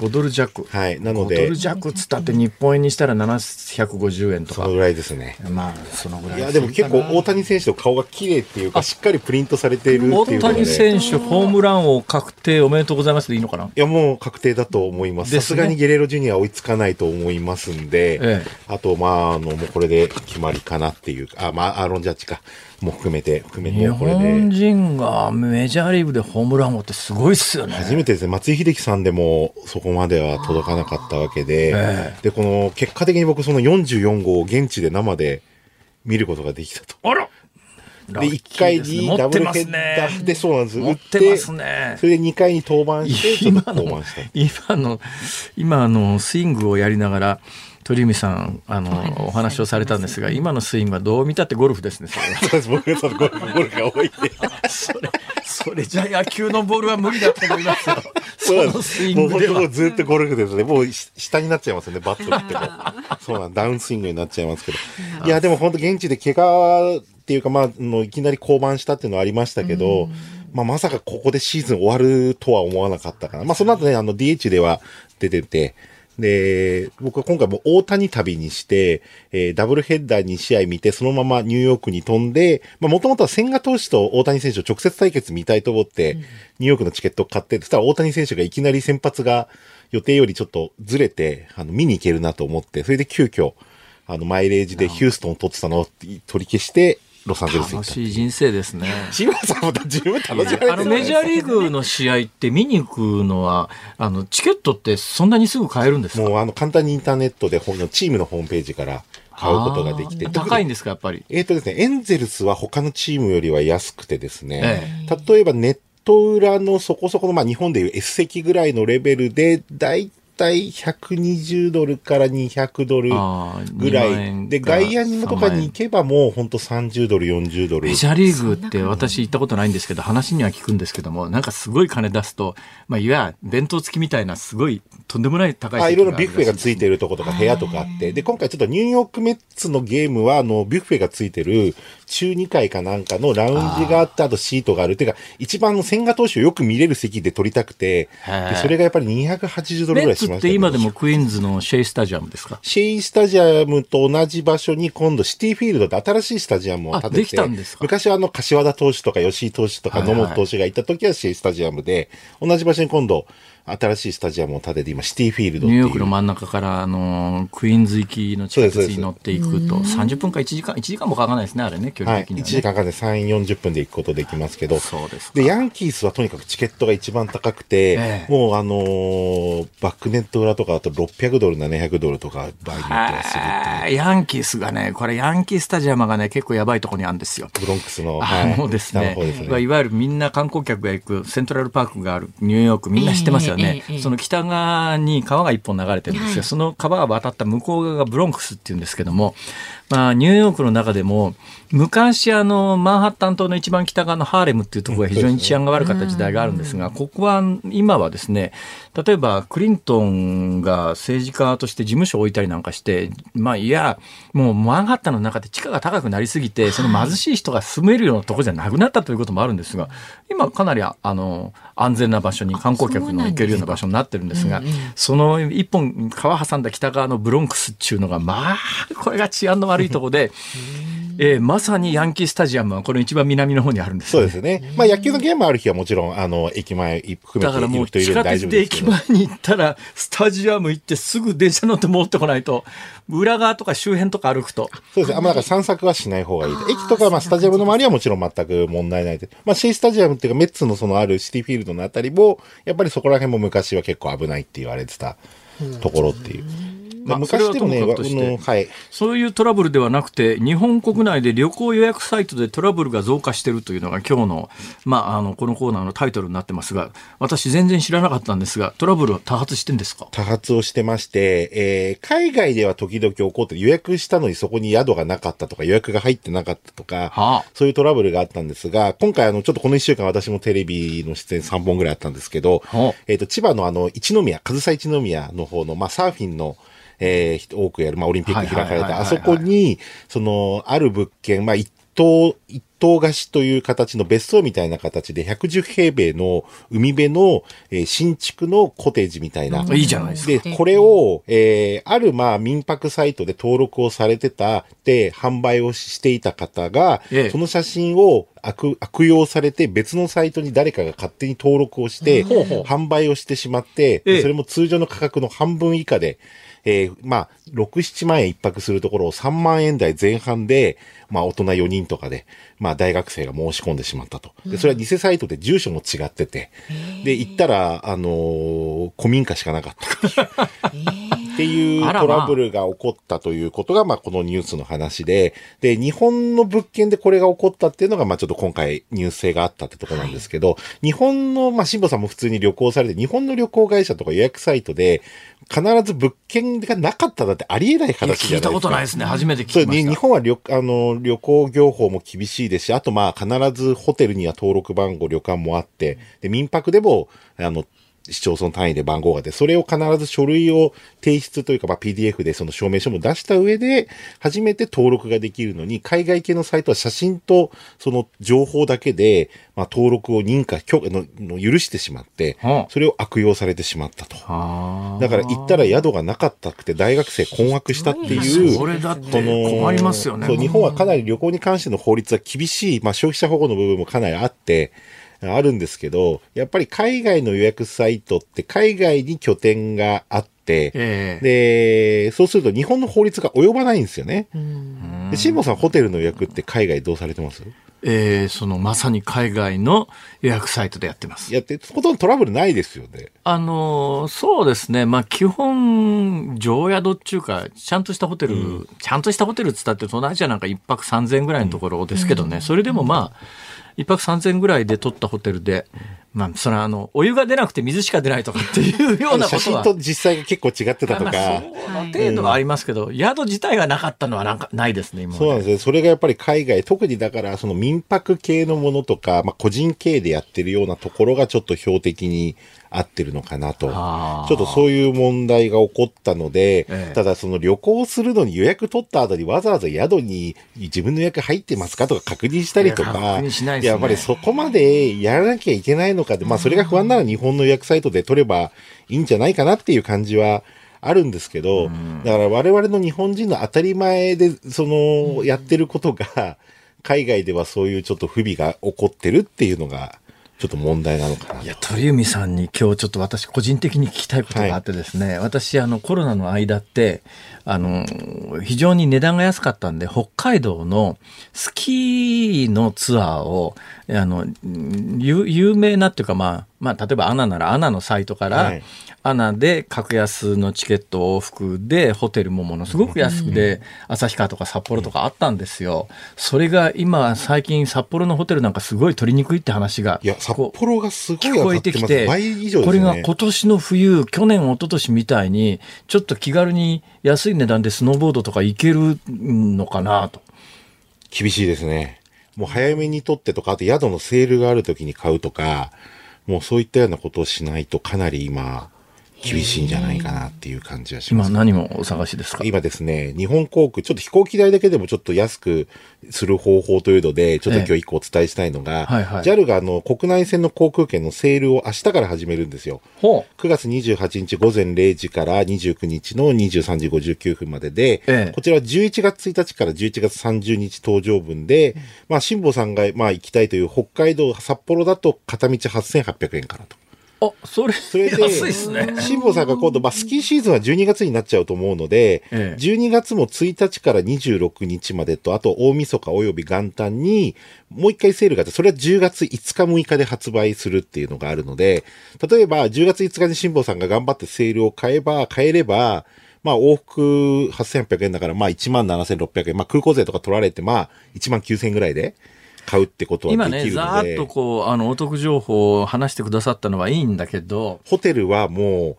5ドル弱。はい。なの5ドでル、弱っつったって日本円にしたら750円とか。そのぐらいですね。まあそのぐらいいや、でも結構大谷選手の顔が綺麗っていうか、しっかりプリントされているっていう大谷で。選手ホームラン王確定おめでとうございますでいいのかな？いや、もう確定だと思います。ですね。さすがにゲレーロジュニアは追いつかないと思いますんで、ええ。あと、まあ、あの、もうこれで決まりかなっていう。か、あ、まあ、アーロン・ジャッジか、も含めて、含め日て、もうこれ本で。人がメジャーリーグでホームラン王ってすごいっすよね。初めてですね、松井秀喜さんでもそこまでは届かなかったわけで、えで、この結果的に僕その44号を現地で生で見ることができたと。あら。で、1回にダブルヘッダーで、そうなんです。打っててますね。それで2回に登板して、今の板した。今の今のスイングをやりながら鳥海さんあのお話をされたんですが今のスイングはどう見たってゴルフですねそれはそうです。僕ゴルフゴルフが多いんで。それそれじゃ野球のボールは無理だと思いますよそそうのスイングではうずっとゴルフですね。もうし下になっちゃいますよね、バットっても。そうなん、ダウンスイングになっちゃいますけど。いや、でも本当現地で怪我っていうか、まあ、あのいきなり降板したっていうのはありましたけど、まあ、まさかここでシーズン終わるとは思わなかったかな。まあ、その後ね、あの、DH では出てて、で、僕は今回も大谷旅にして、えーダブルヘッダー2試合見て、そのままニューヨークに飛んで、まあ、もともとは千賀投手と大谷選手を直接対決見たいと思って、ニューヨークのチケットを買って、そしたら大谷選手がいきなり先発が予定よりちょっとずれて、あの、見に行けるなと思って、それで急遽、あの、マイレージでヒューストンを取ってたのを取り消して、ロサンゼルス。楽しい人生ですね。志村さんも十分楽しまれてる。あのメジャーリーグの試合って見に行くのはあのチケットってそんなにすぐ買えるんですか？もうあの、簡単にインターネットで、チームのホームページから買うことができて。高いんでですかやっぱり？えっ、とですね、エンゼルスは他のチームよりは安くてですね、え例えばネット裏のそこそこの、まあ日本でいう S 席ぐらいのレベルで、だいたい120ドルから200ドルぐら2万い。円で、外野にとかに行けばもうほんと30ドル、40ドル。メジャーリーグって私行ったことないんですけど話には聞くんですけどもなんかすごい金出すと、まあ、いわゆる弁当付きみたいなすごいとんでもない高いあ、いろいろビュッフェがいついてるとことか部屋とかあって、で、今回ちょっとニューヨークメッツのゲームは、あの、ビュッフェがついてる中2階かなんかのラウンジがあって、あとシートがある。っていうか、一番の千賀投手をよく見れる席で撮りたくて、それがやっぱり280ドルぐらいツって今でもクイーンズのシェイスタジアムですか？シェイスタジアムと同じ場所に今度シティフィールドで新しいスタジアムを建てて。あできたんですか？昔はあの、柏田投手とか吉井投手とか野本投手がいた時はシェイスタジアムで、同じ場所に今度新しいスタジアムを建てて、今シティフィールド。ニューヨークの真ん中からあのクイーンズ行きの地下鉄に乗っていくと30分か1時間1時間もかかんないですねあれね距離はい。1的には、ね時間かんで3、40分で行くことできますけど。そうですかで、ヤンキースはとにかくチケットが一番高くて、ええもうあのーバックネット裏とかだと600ドル、700ドルとか場合によってはするって。ヤンキースがね、これヤンキースタジアムがね、結構やばいところにあるんですよ。ブロンクスの、あのですねねまあいわゆるみんな観光客が行くセントラルパークがあるニューヨークみんな知ってますよね、その北側に川が一本流れてるんですよ、はい。その川が渡った向こう側がブロンクスっていうんですけども、まあ、ニューヨークの中でも昔あのマンハッタン島の一番北側のハーレムっていうところが非常に治安が悪かった時代があるんですが、ここは今はですね例えばクリントンが政治家として事務所を置いたりなんかしてまあいやもうマンハッタンの中で地価が高くなりすぎてその貧しい人が住めるようなところじゃなくなったということもあるんですが今かなりあの安全な場所に観光客の行けるような場所になってるんですがその一本川挟んだ北側のブロンクスっていうのがまあこれが治安の悪いところで。えーまさにヤンキースタジアムはこの一番南の方にあるんですよねそうですね。まあ野球のゲームある日はもちろん、あの、駅前含めてだからもいうる人いるんで地下鉄で駅大丈夫ですけど。前に行ったらスタジアム行ってすぐ電車乗って戻ってこないと裏側とか周辺とか歩くとそうですね。あんまだから散策はしない方がいい。駅とか、まあ、スタジアムの周りはもちろん全く問題ないで。まあ、シェイスタジアムっていうか、メッツのそのあるシティフィールドのあたりも、やっぱりそこら辺も昔は結構危ないって言われてたところっていう。まあ昔でもね、はとして。はい。そういうトラブルではなくて日本国内で旅行予約サイトでトラブルが増加しているというのが今日の,、まあ、あのこのコーナーのタイトルになってますが私全然知らなかったんですがトラブル多発してんですか？多発をしてまして、えー海外では時々起こって予約したのにそこに宿がなかったとか予約が入ってなかったとか、はあ。そういうトラブルがあったんですが、今回あの、ちょっとこの一週間私もテレビの出演3本ぐらいあったんですけどはあ、えっ、と、千葉のあの、一宮、上総一宮の方の、まあ、サーフィンの、えー多くやる、まあ、オリンピック開かれた、あそこに、その、ある物件、まあ、一棟、一棟貸しという形の別荘みたいな形で、110平米の海辺の、えー新築のコテージみたいな、いいじゃないですか。で、これを、えーある、まあ、民泊サイトで登録をされてた、で、販売をしていた方が、ええ。その写真を悪悪用されて、別のサイトに誰かが勝手に登録をして、販売をしてしまって、ええ。それも通常の価格の半分以下で、えーまあ、6、7万円一泊するところを3万円台前半で、まあ、大人4人とかで、まあ、大学生が申し込んでしまったと。で、それは偽サイトで住所も違ってて、で、行ったら、あのー古民家しかなかった。っていうトラブルが起こったということが、まあ、このニュースの話で、で、日本の物件でこれが起こったっていうのが、まあ、ちょっと今回ニュース性があったってところなんですけど、日本の、まあ、辛坊さんも普通に旅行されて、日本の旅行会社とか予約サイトで、必ず物件がなかっただってありえない話じゃないですか。聞いたことないですね。初めて聞きました。本は旅あの旅行業法も厳しいですし、あとまあ必ずホテルには登録番号、旅館もあって、で民泊でもあの市町村単位で番号があって、それを必ず書類を提出というか、まあ、PDF でその証明書も出した上で、初めて登録ができるのに、海外系のサイトは写真とその情報だけで、まあ、登録を認可、許のの許してしまってうん、それを悪用されてしまったと。あだから行ったら宿がなかったくて大学生困惑したっていう。それだってその困りますよね。そう、日本はかなり旅行に関しての法律は厳しい、まあ消費者保護の部分もかなりあって、あるんですけど、やっぱり海外の予約サイトって海外に拠点があって、ええ。で、そうすると日本の法律が及ばないんですよね。で、辛坊さんホテルの予約って海外どうされてます？ええそのまさに海外の予約サイトでやってます。やって、ほとんどトラブルないですよね。あのーそうですね、まあ、基本、常宿っていうか、ちゃんとしたホテル、ちゃんとしたホテルっつったって、東南アジアなんか一泊3000円ぐらいのところですけどね、それでもまあ、一泊3000円ぐらいで取ったホテルで、まあ、それはあの、お湯が出なくて水しか出ないとかっていうようなことは。写真と実際が結構違ってたとまあか。その程度はありますけど、宿自体がなかったのはなんかないですね、今そうなんですよ。それがやっぱり海外、特にだからその民泊系のものとか、まあ個人経営でやってるようなところがちょっと標的に合ってるのかなと。ちょっとそういう問題が起こったので、ええ。ただその旅行するのに予約取った後にわざわざ宿に自分の予約入ってますかとか確認したりとか、やっぱりそこまでやらなきゃいけないのかで、まあそれが不安なら日本の予約サイトで取ればいいんじゃないかなっていう感じはあるんですけど、だから我々の日本人の当たり前で、その、やってることが、海外ではそういうちょっと不備が起こってるっていうのが、ちょっと問題なのかなと。いや鳥海さんに今日ちょっと私個人的に聞きたいことがあってですね、私あのコロナの間ってあの非常に値段が安かったんで北海道のスキーのツアーをあのうん有有名なっていうかまあまあ例えばアナならアナのサイトから、はいアナで格安のチケット往復でホテルもものすごく安くで旭川とか札幌とかあったんですよ。それが今最近札幌のホテルなんかすごい取りにくいって話がいや、札幌がすごい聞こ。えてきて、倍以上ですこれ。が今年の冬、去年、一昨年みたいに、ちょっと気軽に安い値段でスノーボードとか行けるのかなと。厳しいですね。もう早めに取ってとか、あと宿のセールがある時に買うとか、もうそういったようなことをしないとかなり今、厳しいんじゃないかなっていう感じはします。今何をお探しですか？今ですね、日本航空、ちょっと飛行機代だけでもちょっと安くする方法というので、ちょっと今日一個お伝えしたいのが、はいはい JAL があの国内線の航空券のセールを明日から始めるんですよ。ほ9月28日午前0時から29日の23時59分までで、ええこちらは11月1日から11月30日搭乗分で、まあ、辛坊さんがまあ行きたいという北海道、札幌だと片道8800円からと。あ、それ、それで、安いですね。辛坊さんが今度、まあ、スキーシーズンは12月になっちゃうと思うので、ええ12月も1日から26日までと、あと大晦日及び元旦に、もう一回セールがあって、それは10月5日6日で発売するっていうのがあるので、例えば10月5日に辛坊さんが頑張ってセールを買えば、買えれば、まあ往復8800円だから、まあ17,600円、まあ空港税とか取られて、まあ1万9000円ぐらいで買うってことは今ね、できるので。ざーっとこう、あの、お得情報を話してくださったのはいいんだけど、ホテルはも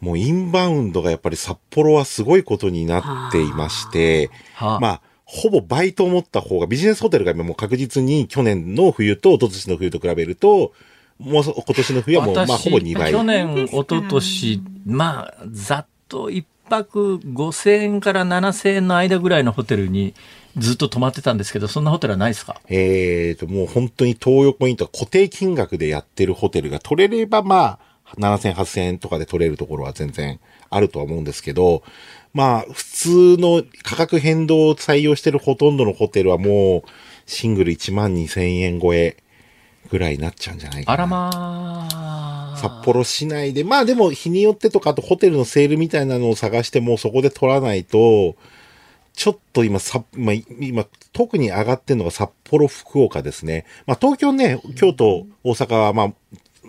う、もうインバウンドがやっぱり札幌はすごいことになっていまして、はあまあ、ほぼ倍と思った方が、ビジネスホテルが今もう確実に去年の冬と一昨年の冬と比べると、もうそ今年の冬はもう、まあほぼ2倍。去年、一昨年まあ、ざっと一泊5000円から7000円の間ぐらいのホテルにずっと泊まってたんですけど、そんなホテルはないですか？えーと、もう本当に東横インとか固定金額でやってるホテルが取れれば、まあ、7000、8000円とかで取れるところは全然あるとは思うんですけど、まあ、普通の価格変動を採用してるほとんどのホテルはもう、シングル1万2000円超えぐらいになっちゃうんじゃないかな。あらまあ。札幌市内で、まあでも日によってとか、あとホテルのセールみたいなのを探してもそこで取らないと、ちょっと今、さ、まあ、今、特に上がってるのが札幌、福岡ですね。まあ東京ね、京都、大阪はまあ、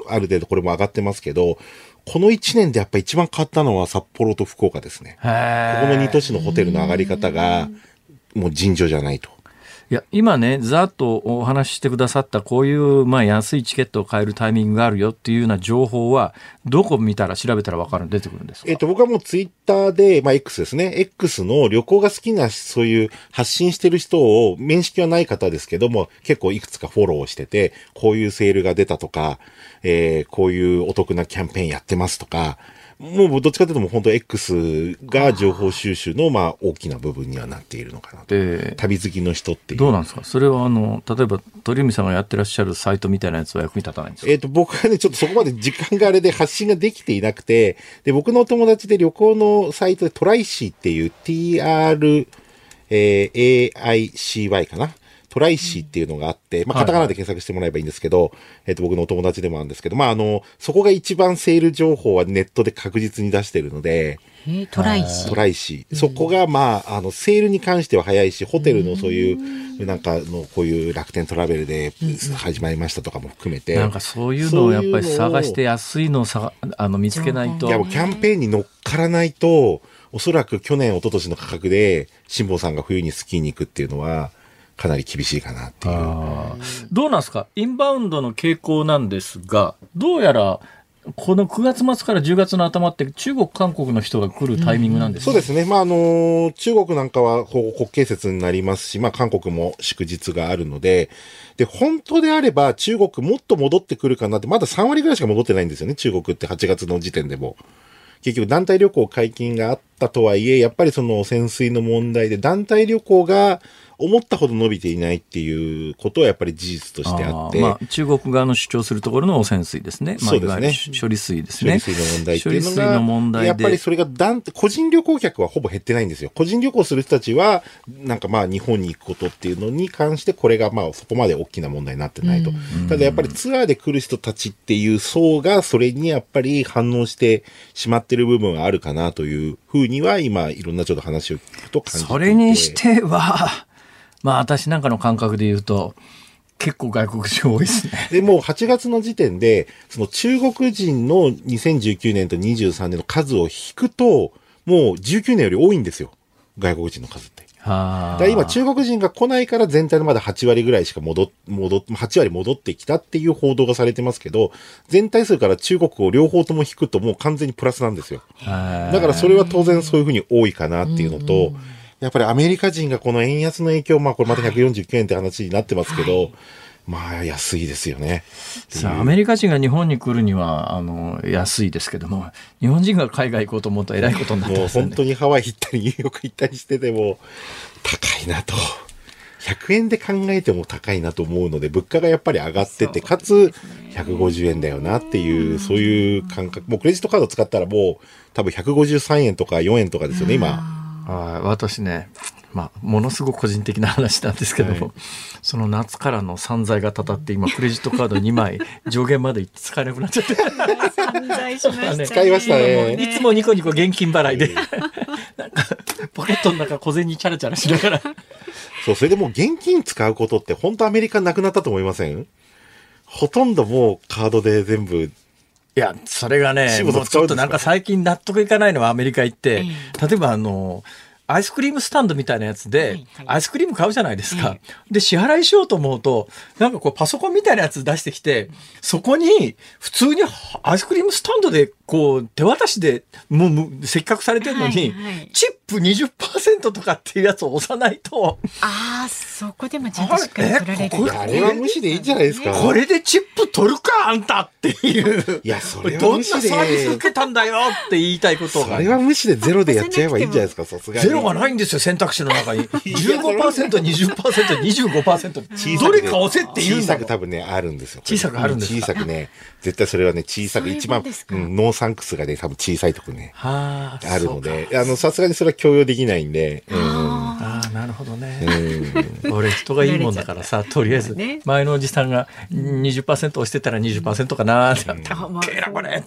ある程度これも上がってますけど、この1年でやっぱ一番変わったのは札幌と福岡ですね。ここの2都市のホテルの上がり方が、もう尋常じゃないと。いや、今ね、ざっとお話ししてくださったこういう、まあ、安いチケットを買えるタイミングがあるよっていうような情報は、どこ見たら、調べたら分かる出てくるんですか？えっ、と、僕はもうツイッターで、まあ、X ですね。X の旅行が好きな、そういう発信してる人を、面識はない方ですけども、結構いくつかフォローしてて、こういうセールが出たとか、えー、こういうお得なキャンペーンやってますとか、もうどっちかというともう本当 X が情報収集のまあ大きな部分にはなっているのかなと。で旅好きの人っていう。どうなんですか？それはあの、例えば鳥海さんがやってらっしゃるサイトみたいなやつは役に立たないんですか？えっ、と、僕はね、ちょっとそこまで時間があれで発信ができていなくて、で、僕のお友達で旅行のサイトでトライシーっていう TR、えー AICY かな？トライシーっていうのがあって、まあ、カタカナで検索してもらえばいいんですけど、えっ、と、僕のお友達でもあるんですけど、まあ、あの、そこが一番セール情報はネットで確実に出してるので、えートライシトライシー。そこが、まあ、あの、セールに関しては早いし、ホテルのそういう、なんかの、こういう楽天トラベルで始まりましたとかも含めて。なんかそういうのをやっぱり探して安いのをさあの見つけないと。いや、キャンペーンに乗っからないと、おそらく去年、一昨年の価格で、辛坊さんが冬にスキーに行くっていうのは、かなり厳しいかなっていう。どうなんですか？インバウンドの傾向なんですがどうやらこの9月末から10月の頭って中国韓国の人が来るタイミングなんですそうですね。まあ、あの中国なんかは国慶節になりますし、まあ、韓国も祝日があるので、で、本当であれば中国もっと戻ってくるかなって、まだ3割ぐらいしか戻ってないんですよね、中国って8月の時点でも。結局団体旅行解禁があったとはいえ、やっぱりその潜水の問題で団体旅行が思ったほど伸びていないっていうことはやっぱり事実としてあって。ーまあ、中国側の主張するところの汚染水ですね。まあ、そうですね処理水ですね。処理水の問題っていうの処理水の問が、題でやっぱりそれが団個人旅行客はほぼ減ってないんですよ。個人旅行する人たちは、なんかまあ日本に行くことっていうのに関して、これがまあそこまで大きな問題になってないと。ただやっぱりツアーで来る人たちっていう層が、それにやっぱり反応してしまってる部分はあるかなというふうには、今いろんなちょっと話を聞くと感じてそれにしては、まあ私なんかの感覚で言うと、結構外国人多いですね。で、もう8月の時点で、その中国人の2019年と23年の数を引くと、もう19年より多いんですよ。外国人の数って。はあだ今中国人が来ないから全体のまだ8割ぐらいしか戻っ、戻っ、8割戻ってきたっていう報道がされてますけど、全体数から中国を両方とも引くともう完全にプラスなんですよ。はいだからそれは当然そういうふうに多いかなっていうのと、やっぱりアメリカ人がこの円安の影響、まあこれまた149円って話になってますけど、まあ安いですよね。アメリカ人が日本に来るにはあの安いですけども日本人が海外行こうと思うとえらいことになってますよね。本当にハワイ行ったりニューヨーク行ったりしてても高いなと。100円で考えても高いなと思うので、物価がやっぱり上がってて、かつ150円だよなっていう、そういう感覚。もうクレジットカード使ったらもう多分153円とか4円とかですよね、今。はい私ね、まあ、ものすごく個人的な話なんですけども、はい。その夏からの散財がたたって今クレジットカード2枚上限まで行って使えなくなっちゃって。散財しましたね。使いましたね。いつもニコニコ現金払いで。なんかポケットの中小銭チャラチャラしながら。そう、それでもう現金使うことって本当アメリカなくなったと思いません？ほとんどもうカードで全部、いや、それがね、もうちょっとなんか最近納得いかないのはアメリカ行って、え例えばあの、アイスクリームスタンドみたいなやつで、アイスクリーム買うじゃないですか。で、支払いしようと思うと、なんかこうパソコンみたいなやつ出してきて、そこに普通にアイスクリームスタンドでこう手渡しでもうむ接客されてるのに、はいはいチップ20%とかっていうやつを押さないと、ああ、そこでもちゃんとしっかり取られるこれ？あれは無視でいいんじゃないですか？これでチップ取るか、あんたっていう。いや、それはどんな。サービス受けたんだよって言いたいことがそれ。は無視でゼロでやっちゃえばいいんじゃないですか、さすがに。ゼロがないんですよ、選択肢の中に。15%、20%、25%。どれか押せって言うん小だもんさく多分ね、あるんですよ。小さくあるんですか？小さくね、絶対それはね、小さく、一番、うん、ノーサンクスがね、多分小さいとこね、はあ、あるので、あの、さすがにそれは強要できないんで、うん。ああ、なるほどね。うん。俺人がいいもんだからさ、とりあえずね、前のおじさんが20%押してたら20%かなって、あまあけえなこれ。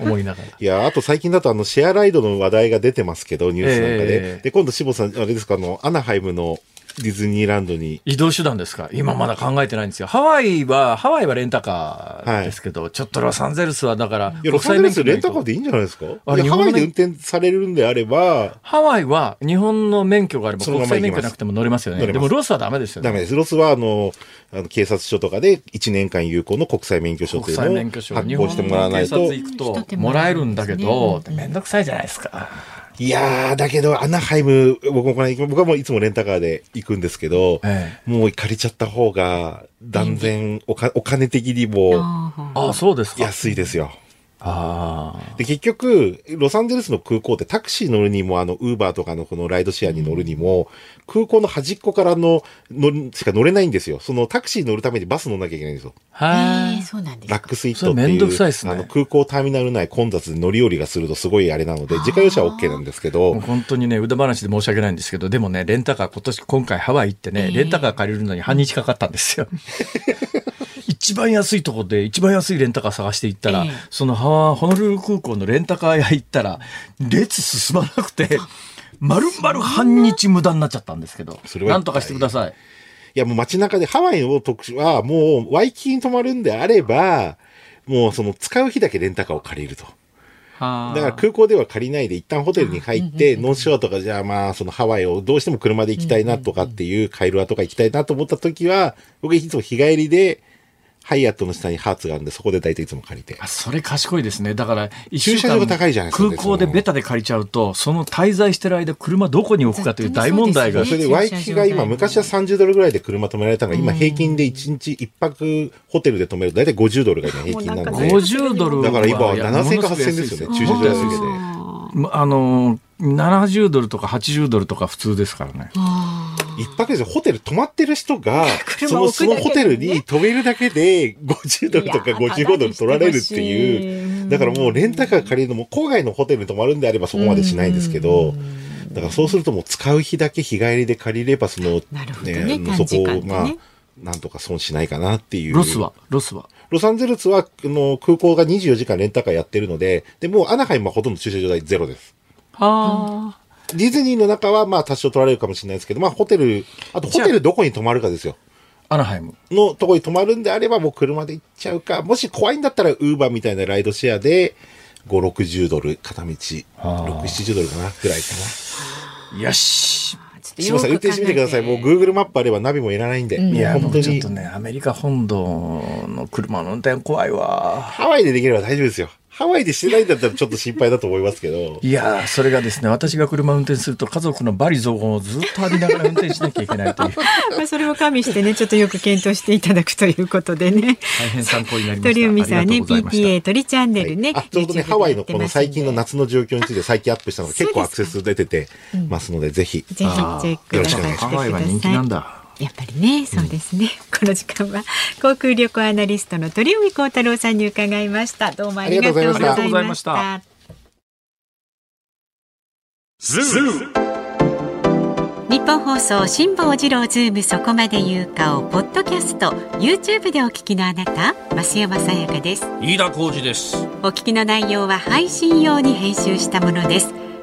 思いながら。いや、あと最近だとあの、シェアライドの話題が出てますけど、ニュースなんかで。ええ。で、今度、志保さん、あれですか、あの、アナハイムのディズニーランドに、移動手段ですか？今まだ考えてないんですよ。ハワイは、ハワイはレンタカーですけど、ちょっとロサンゼルスはだから、いや、ロサンゼルスレンタカーでいいんじゃないですか？あ日いやハワイで運転されるんであれば、ハワイは日本の免許があれば国際免許なくても乗れますよね。でもロスはダメですよね。ダメです。ロスは、あの、あの警察署とかで1年間有効の国際免許証とい国うのを際免許証発行してもらわないと日本の。警察行くともらえるんだけど、めんどくさいじゃないですか。いやー、だけど、アナハイム、僕もこの僕はもういつもレンタカーで行くんですけど、えもう借りちゃった方が、断然おか、お金的にもああ、そうですか。安いですよ。ああ。で、結局、ロサンゼルスの空港ってタクシー乗るにも、あの、ウーバーとかのこのライドシェアに乗るにも、空港の端っこからの、乗る、しか乗れないんですよ。そのタクシー乗るためにバス乗んなきゃいけないんですよ。はえーそうなんですか。ラックスイットっていう、めんどくさいっすねあの、空港ターミナル内混雑で乗り降りがするとすごいあれなので、自家用車は OK なんですけどもう、本当にね、腕話で申し訳ないんですけど、でもね、レンタカー今年、今回ハワイ行ってね、レンタカー借りるのに半日かかったんですよ。一番安いところで一番安いレンタカー探して行ったら、ええそのハワホノルル空港のレンタカー屋行ったら、列進まなくて、丸々半日無駄になっちゃったんですけどそれ、はなんとかしてください。いやもう街中でハワイの特殊はもうワイキキに泊まるんであれば、もうその使う日だけレンタカーを借りると。だから空港では借りないで一旦ホテルに入って、ノースショアとかじゃあまあそのハワイをどうしても車で行きたいなとかっていう、カイルアとか行きたいなと思った時は、僕いつも日帰りで、ハイアットの下にハーツがあるんで、そこで大体いつも借りて。あそれ賢いですね。だから、一駐車場が高いじゃないですか空港でベタで借りちゃうと、その滞在してる間、車どこに置くかという大問題がずっとそれでワイキキが今、昔は30ドルぐらいで車止められたのが、今平均で1日1泊ホテルで止めると大体50ドルが今平均なので。50ドルはだから今はいや7000か8000ですよね、駐車場だけで。まあの、70ドルとか80ドルとか普通ですからね。一泊でホテル泊まってる人が、車その、そのホテルに止めるだけで50ドルとかいやー55ドル取られるっていう。だからもうレンタカー借りるのも、郊外のホテルに泊まるんであればそこまでしないんですけど、だからそうするともう使う日だけ日帰りで借りれば、その、ねそこを、まあ、なんとか損しないかなっていう。ロスは？ロスは？ロサンゼルスは、あの、空港が24時間レンタカーやってるので、で、もうアナハイムはほとんど駐車場代ゼロです。はあ。ディズニーの中はまあ多少取られるかもしれないですけど、まあホテル、あとホテルどこに泊まるかですよ。アナハイム。のとこに泊まるんであればもう車で行っちゃうか、もし怖いんだったらウーバーみたいなライドシェアで、5、60ドル、片道、6、70ドルかな、ぐらいかな。よし。すみません、運転してみてください。もう Google マップあればナビもいらないんで。いや、ももう本当にうちょっと。ね、アメリカ本土の車の運転怖いわ。ハワイでできれば大丈夫ですよ。ハワイでしてないんだったらちょっと心配だと思いますけど。いやーそれがですね、私が車運転すると家族の罵詈雑言をずっと浴びながら運転しなきゃいけないという、まあそれも加味してね、ちょっとよく検討していただくということでね。大変参考になりました。鳥海さんね、PTA 鳥チャンネルね。あ、ちょうどね、ハワイのこの最近の夏の状況について最近アップしたのが結構アクセス出ててますので、ぜひ。ぜひチェックしくお願いしハワイは人気なんだ。やっぱりね、そうですね。この時間は航空旅行アナリストの鳥海高太朗さんに伺いました。どうもありがとうございました。ありがとうございましたニッポン放送辛坊治郎ズームそこまで言うかをポッドキャスト YouTube でお聞きのあなた増山さやかです飯田浩司です。お聞きの内容は配信用に編集したものです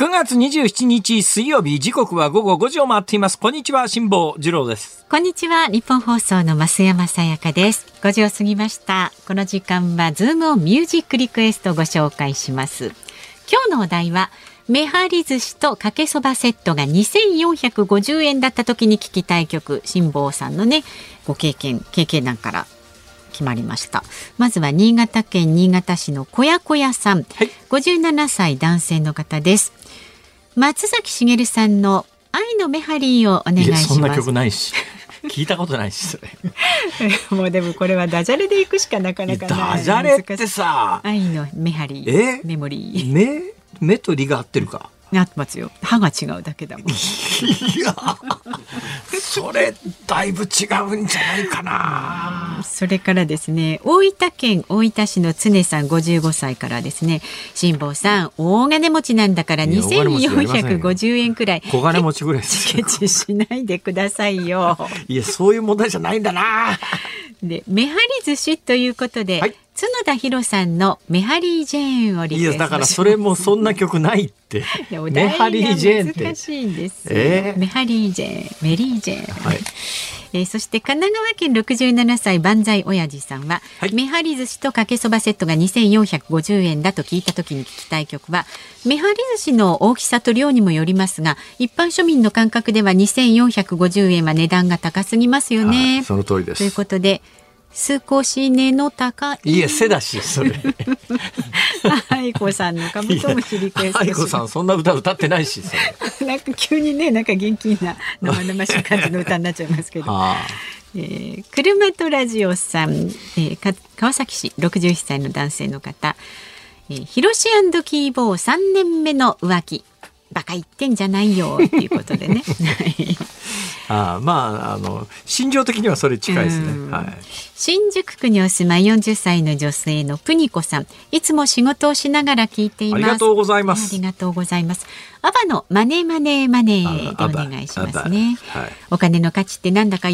9月27日水曜日時刻は午後5時を回っています。こんにちは辛坊治郎です。こんにちは日本放送の増山さやかです。5時を過ぎました。この時間はズームオンミュージックリクエストをご紹介します。今日のお題はめはり寿司とかけそばセットが2450円だった時に聞きたい曲。辛坊さんのねご経験経験談から決まりました。まずは新潟県新潟市の小屋小屋さん、はい。57歳男性の方です松崎しげるさんの愛のメハリーをお願いします。いやそんな曲ないし。聞いたことないし。そ れもうでもこれはダジャレで行くしかなかなかない。ダジャレってさ。愛のメハリーえ？メモリー。目目と理が合ってるか？なってますよ。歯が違うだけだもん。いやそれだいぶ違うんじゃないかな。それからですね大分県大分市の常さん55歳からですね辛坊さん大金持ちなんだからいや大金持ちじゃありませんよ2450円くらい小金持ちぐらいケチしないでくださいよ。いやそういう問題じゃないんだな。でめはり寿司ということで、はい角田博さんのメハリージェーンをいやだからそれもそんな曲ないって。メハリー・ジェーンって。難しいんですよ、えー？メハリージェーンメリージェーン、はい。えーそして神奈川県67歳万歳親父さんは、はい。めはり寿司とかけそばセットが2450円だと聞いた時に聞きたい曲はめはり寿司の大きさと量にもよりますが一般庶民の感覚では2450円は値段が高すぎますよね。あその通りでというすことで少し値の高いいえ背だしそれ。愛子さんのカブトムシリクエストし愛子さんそんな歌歌ってないしなんか急にねなんか元気な生々しい感じの歌になっちゃいますけど、あえー、車とラジオさん、えー、か川崎市61歳の男性の方、えー、ヒロシキーボー3年目の浮気。バカ言ってんじゃないよっていうことでね。はいああまああの心情的にはそれ近いですね。うん。はい。新宿区にお住まい40歳の女性のプニコさん。いつも仕事をしながら聞いています。ありがとうございます。ありがとうございます。アバのマネーマネーマネーでお願いしますね。はいお金の価値ってなんだか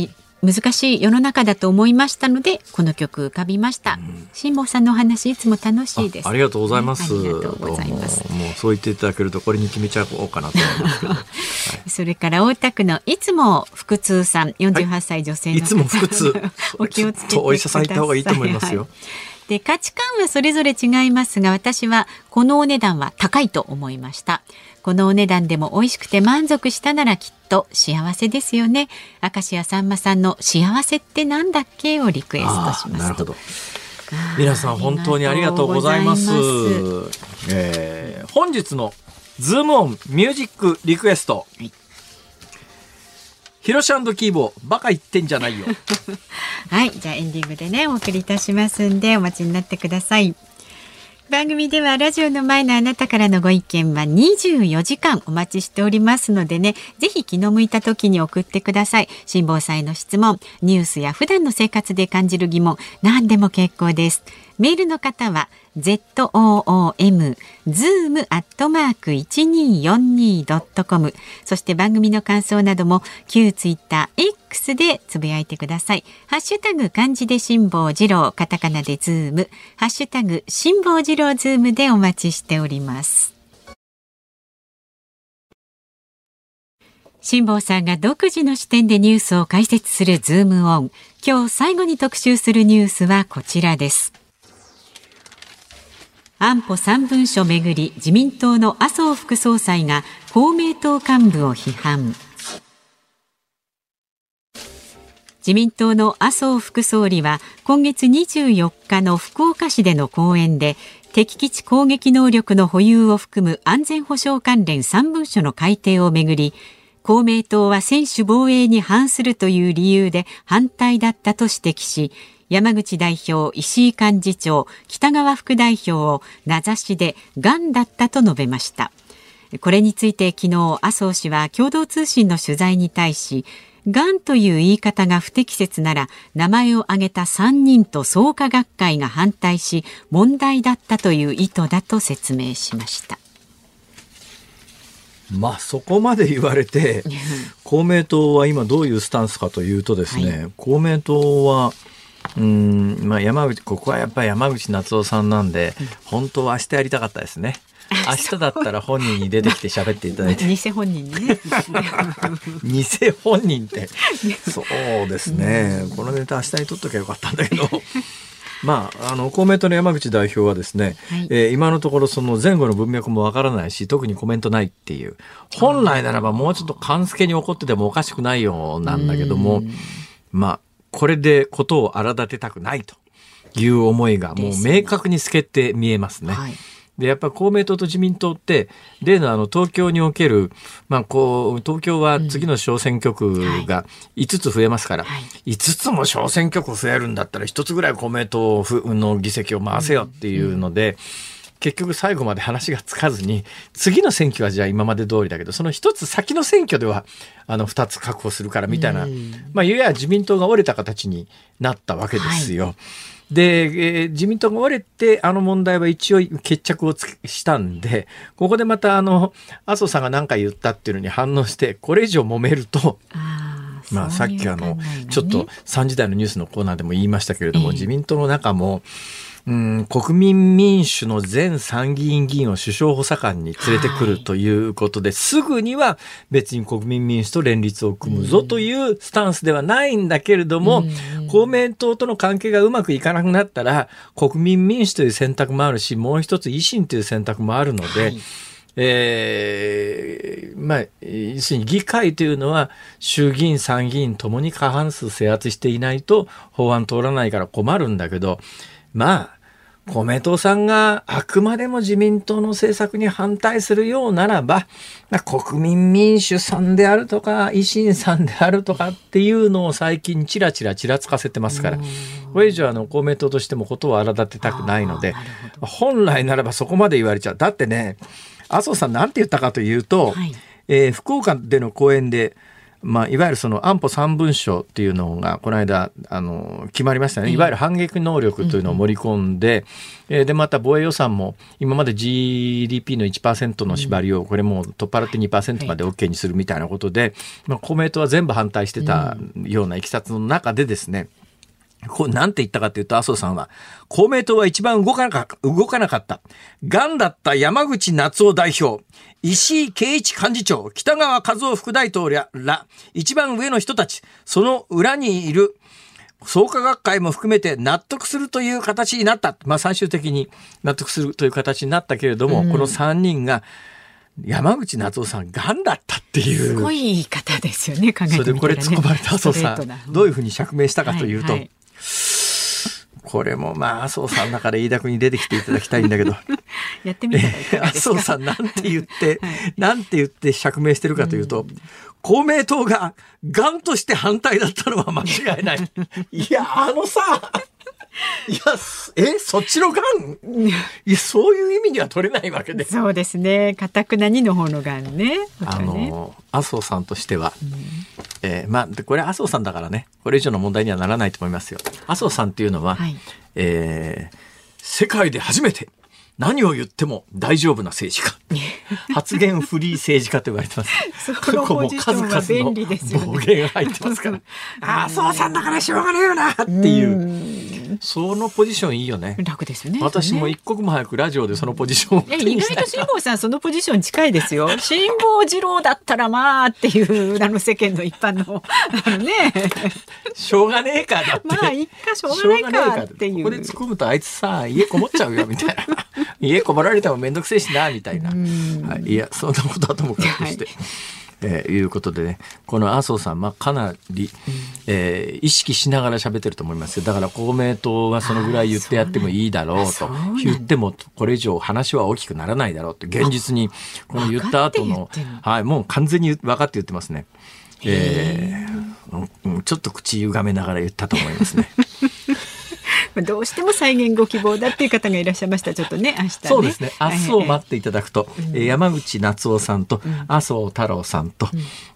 難しい世の中だと思いましたのでこの曲浮かびました。辛坊さんのお話いつも楽しいです。あありがとうございます。ねありがとうございます。ももうそう言っていただけるとこれに決めちゃおうかなと思いますけど。それから大田区のいつも腹痛さん48歳女性の方、いつも腹痛 お気をつけてお医者さん行った方がいいと思いますよ。はで価値観はそれぞれ違いますが私はこのお値段は高いと思いましたこのお値段でも美味しくて満足したならきっと幸せですよね明石家さんまさんの幸せってなんだっけをリクエストあしますと。皆さん本当にありがとうございます。えー本日のズームオンミュージックリクエスト。はいヒロシキーボーバカ言ってんじゃないよ。はい、じゃあエンディングでね、お送りいたしますんで、お待ちになってください。番組ではラジオの前のあなたからのご意見は24時間お待ちしておりますのでね、ぜひ気の向いた時に送ってください。辛抱祭の質問、ニュースや普段の生活で感じる疑問、何でも結構です。メールの方は zoom zoom アットマーク一二四二ドットコムそして番組の感想なども旧ツイッター X でつぶやいてください。ハッシュタグ漢字で辛坊治郎カタカナでズームハッシュタグ辛坊治郎ズームでお待ちしております。辛坊さんが独自の視点でニュースを解説するズームオン。今日最後に特集するニュースはこちらです。安保三文書めぐり自民党の麻生副総裁が公明党幹部を批判。自民党の麻生副総理は今月24日の福岡市での講演で敵基地攻撃能力の保有を含む安全保障関連3文書の改定をめぐり公明党は専守防衛に反するという理由で反対だったと指摘し山口代表、石井幹事長、北川副代表を名指しで、がんだったと述べました。これについて昨日、麻生氏は共同通信の取材に対し、がんという言い方が不適切なら名前を挙げた3人と創価学会が反対し問題だったという意図だと説明しました。まあそこまで言われて公明党は今どういうスタンスかというとですね、はい、公明党はうんまあ山口ここはやっぱり山口夏夫さんなんで本当は明日やりたかったですね。明日だったら本人に出てきて喋っていただいて。偽本人にね。偽本人って。そうですね。このネタ明日に取っときゃよかったんだけど。まあ、あの公明党の山口代表はですね、はい、えー、今のところその前後の文脈もわからないし特にコメントないっていう本来ならばもうちょっと勘助に起こっててもおかしくないようなんだけどもまあこれでことを荒立てたくないという思いがもう明確に透けて見えますね。はい。で、やっぱ公明党と自民党って、例のあの東京における、まあこう、東京は次の小選挙区が5つ増えますから、うんはい、5つも小選挙区増えるんだったら1つぐらい公明党の議席を回せよっていうので、うんうん結局最後まで話がつかずに次の選挙はじゃあ今まで通りだけどその一つ先の選挙ではあの2つ確保するからみたいな、まあ、いわゆる自民党が折れた形になったわけですよ。はい。で、えー、自民党が折れて、あの問題は一応決着をしたんで、ここでまたあの、麻生さんが何か言ったっていうのに反応して、これ以上揉めると、まあ、さっきあの、ちょっと3時台のニュースのコーナーでも言いましたけれども、自民党の中も、うん、国民民主の前参議院議員を首相補佐官に連れてくるということで、はい、すぐには別に国民民主と連立を組むぞというスタンスではないんだけれども、公明党との関係がうまくいかなくなったら、国民民主という選択もあるし、もう一つ維新という選択もあるので、はい。えー、まあ、要するに議会というのは衆議院、参議院ともに過半数制圧していないと法案通らないから困るんだけど、まあ、公明党さんがあくまでも自民党の政策に反対するようならば、まあ、国民民主さんであるとか、維新さんであるとかっていうのを最近ちらちらちらつかせてますから、これ以上あの公明党としてもことを荒立てたくないので、本来ならばそこまで言われちゃう。だってね、麻生さんなんて言ったかというと、はい、えー、福岡での講演で、まあ、いわゆるその安保3文書っていうのがこの間あの決まりましたね、いわゆる反撃能力というのを盛り込んで、えでまた防衛予算も今まで GDP の1%の縛りをこれも取っ払って2%まで OK にするみたいなことで、まあ、公明党は全部反対してたようないきさつの中でですね、こう、なんて言ったかというと、麻生さんは、公明党は一番動かなか動かなかった。癌だった山口夏夫代表、石井圭一幹事長、北川和夫副大統領ら、一番上の人たち、その裏にいる、創価学会も含めて納得するという形になった。まあ、最終的に納得するという形になったけれども、うん、この3人が、山口夏夫さん、がんだったっていう。すごい言い方ですよね、考えてみたら、ね、それでこれ突っ込まれた麻生さん、どういうふうに釈明したかというと、はいはいこれもまあ麻生さんだから飯田君に出てきていただきたいんだけど やってみたら麻生さんなんて言って、はい、なんて言って釈明してるかというと、うん、公明党ががんとして反対だったのは間違いない。いやあのさいや、え、そっちのがんいや、そういう意味には取れないわけで。そうですね。かたくなにの方のがんね。あの、麻生さんとしては、うん、えー、まあ、これ麻生さんだからね、これ以上の問題にはならないと思いますよ。麻生さんっていうのは、はい、えー、世界で初めて、何を言っても大丈夫な政治家。発言フリー政治家と言われてます。そのポジションは便利ですよ、ね、暴言入ってますから。ああ、そうさんだからしょうがねえよなっていう。そのポジションいいよね。楽ですよね。私も一刻も早くラジオでそのポジションを意外と辛坊さんそのポジション近いですよ。辛坊治郎だったらまあっていうあの世間の一般の あのね。しょうがねえかだって。まあ一かしょうがねえかっていう。ここで突っ込むとあいつさ家こもっちゃうよみたいな。家こもられても面倒くせえしなみたいな、はい、いやそんなことはともかくして。えー、いうことでね。この麻生さん、まあ、かなり、えー、意識しながら喋ってると思いますよ。だから公明党はそのぐらい言ってやってもいいだろうと。言ってもこれ以上話は大きくならないだろうって。現実にこの言った後のはいもう完全に分かって言ってますね。えー、ちょっと口歪めながら言ったと思いますね。どうしても再現ご希望だっていう方がいらっしゃいました。ちょっとね明日ね。そうですね。明日を待っっていただくと、えー山口夏夫さんと麻生太郎さんと、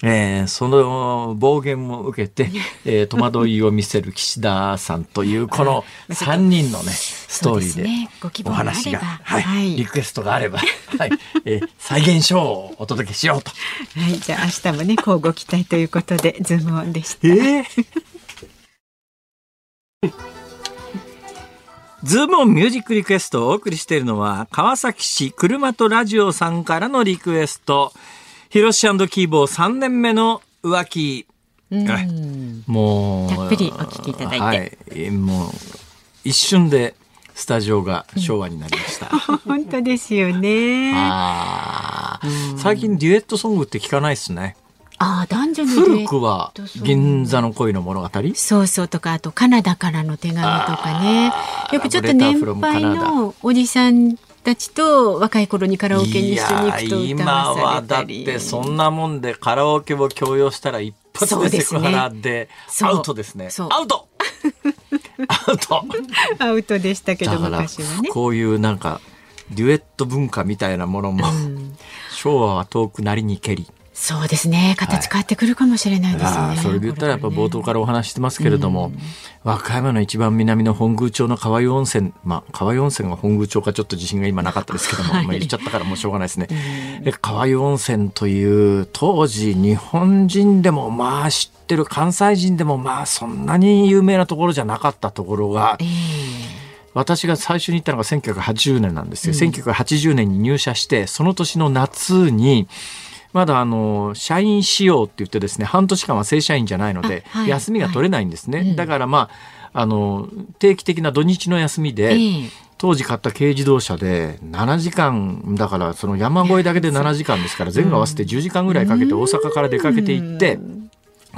えーその暴言を受けて、えー戸惑いを見せる岸田さんという この3人のねストーリーでお話が、はい。はい。リクエストがあれば、はい。えー再現ショーをお届けしようと。はい。じゃあ明日もねこうご期待ということでズームオンでした、えー？ズームオンミュージックリクエストをお送りしているのは、川崎市車とラジオさんからのリクエスト。ヒロシキーボー3年目の浮気。うんもう、たっぷりお聞きいただいてはい。もう、一瞬でスタジオが昭和になりました。本当ですよね最近デュエットソングって聞かないですね。ああ古くは銀座の恋の物語そうそうとかあとカナダからの手紙とかね。よくちょっと年配のおじさんたちと若い頃にカラオケに一緒に行くと今はだっれたりてそんなもんでカラオケを強要したら一発でセクハラでアウトですね。アウト。アウト。アウトでしたけど昔はね。こういうなんかデュエット文化みたいなものも、昭和は遠くなりにけりそうですね。形変わってくるかもしれないですね、ああそれで言ったらやっぱ冒頭からお話ししてますけれども、和歌山の一番南の本宮町の川湯温泉まあ川湯温泉が本宮町かちょっと自信が今なかったですけども、はい。まあ言っちゃったからもうしょうがないですね。で川湯温泉という当時日本人でもまあ知ってる関西人でもまあそんなに有名なところじゃなかったところがええ。私が最初に行ったのが1980年なんですよ、1980年に入社してその年の夏にまだあの社員仕様って言ってですね半年間は正社員じゃないので、あはい。休みが取れないんですね、はい。うんだからまああの定期的な土日の休みで、ええ。当時買った軽自動車で7時間だからその山越えだけで7時間ですから全部合わせて10時間ぐらいかけて大阪から出かけて行って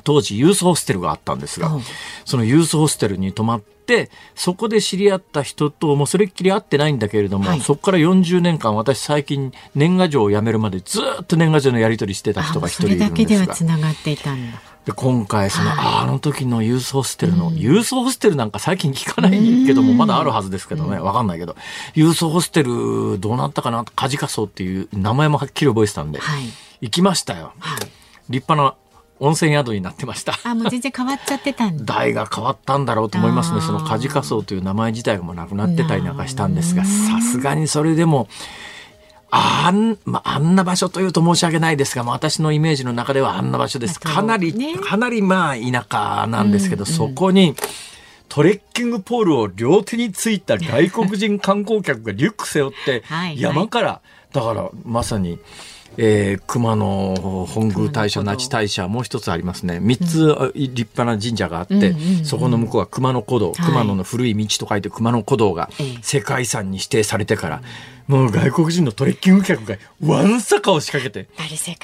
当時ユースホステルがあったんですがうん。そのユースホステルに泊まってそこで知り合った人ともうそれっきり会ってないんだけれども、はい。そこから40年間私最近年賀状を辞めるまでずっと年賀状のやり取りしてた人が一人いるんあそれだけでですがはつながっていたんだ。で今回その、はい。あの時のユースホステルの、ユースホステルなんか最近聞かないけどもまだあるはずですけどねわかんないけどユースホステルどうなったかなカジカソっていう名前もはっきり覚えてたんで、はい。行きましたよ。はい。立派な温泉宿になってました。あもう全然変わっちゃってたんだ。代が変わったんだろうと思いますね。そのカジカソウという名前自体がもうなくなってたりなんかしたんですがさすがにそれでもあん,、まあ、あんな場所というと申し訳ないですが、まあ、私のイメージの中ではあんな場所です。まあかなり、ね。かなりまあ田舎なんですけど、そこにトレッキングポールを両手についた外国人観光客がリュック背負って山からだからまさに。えー、熊野本宮大社、那智大社、もう一つありますね。三つあ立派な神社があって、うんそこの向こうは熊野古道、はい。熊野の古い道と書いて熊野古道がええ。世界遺産に指定されてから、もう外国人のトレッキング客がわんさかを仕掛けて、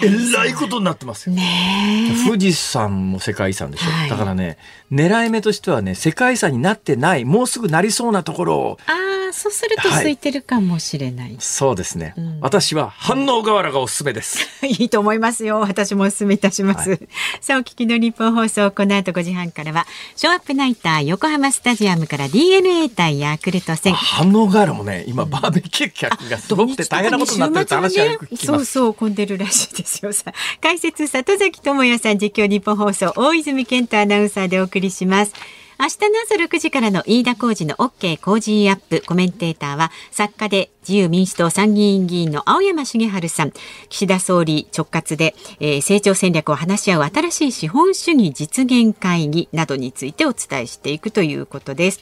えらいことになってますよ。ねえ。富士山も世界遺産でしょ、はい。だからね狙い目としてはね世界遺産になってないもうすぐなりそうなところを。ああそうすると空いてるかもしれない、そうですね、ん。私は反応河原がおすすめです。い、いと思いますよ。私もお勧めいたします、さあお聞きの日本放送この後5時半からはショーアップナイター横浜スタジアムから DNA 対ヤクルト戦。反応河原もね今バーベキュー客がすごくて大変なことになってるって話はよく聞きそうそう混んでるらしいですよ。さ解説里崎智也さん実況日本放送大泉健太アナウンサーでお送りします。明日の朝6時からの飯田浩二の OK 工事アップコメンテーターは作家で自由民主党参議院議員の青山茂春さん。岸田総理直轄で、えー成長戦略を話し合う新しい資本主義実現会議などについてお伝えしていくということです。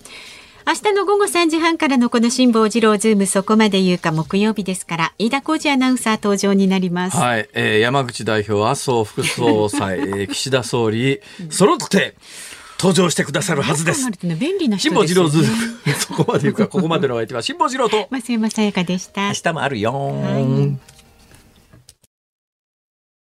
明日の午後3時半からのこの辛坊治郎ズームそこまで言うか木曜日ですから飯田浩司アナウンサー登場になります。はい、えー山口代表、麻生副総裁、えー岸田総理、揃って登場してくださるはずです辛坊。治郎ズーム、そこまで言うか、ここまでのお相手は辛坊治郎と、増山さやかでした明。日もあるよーはい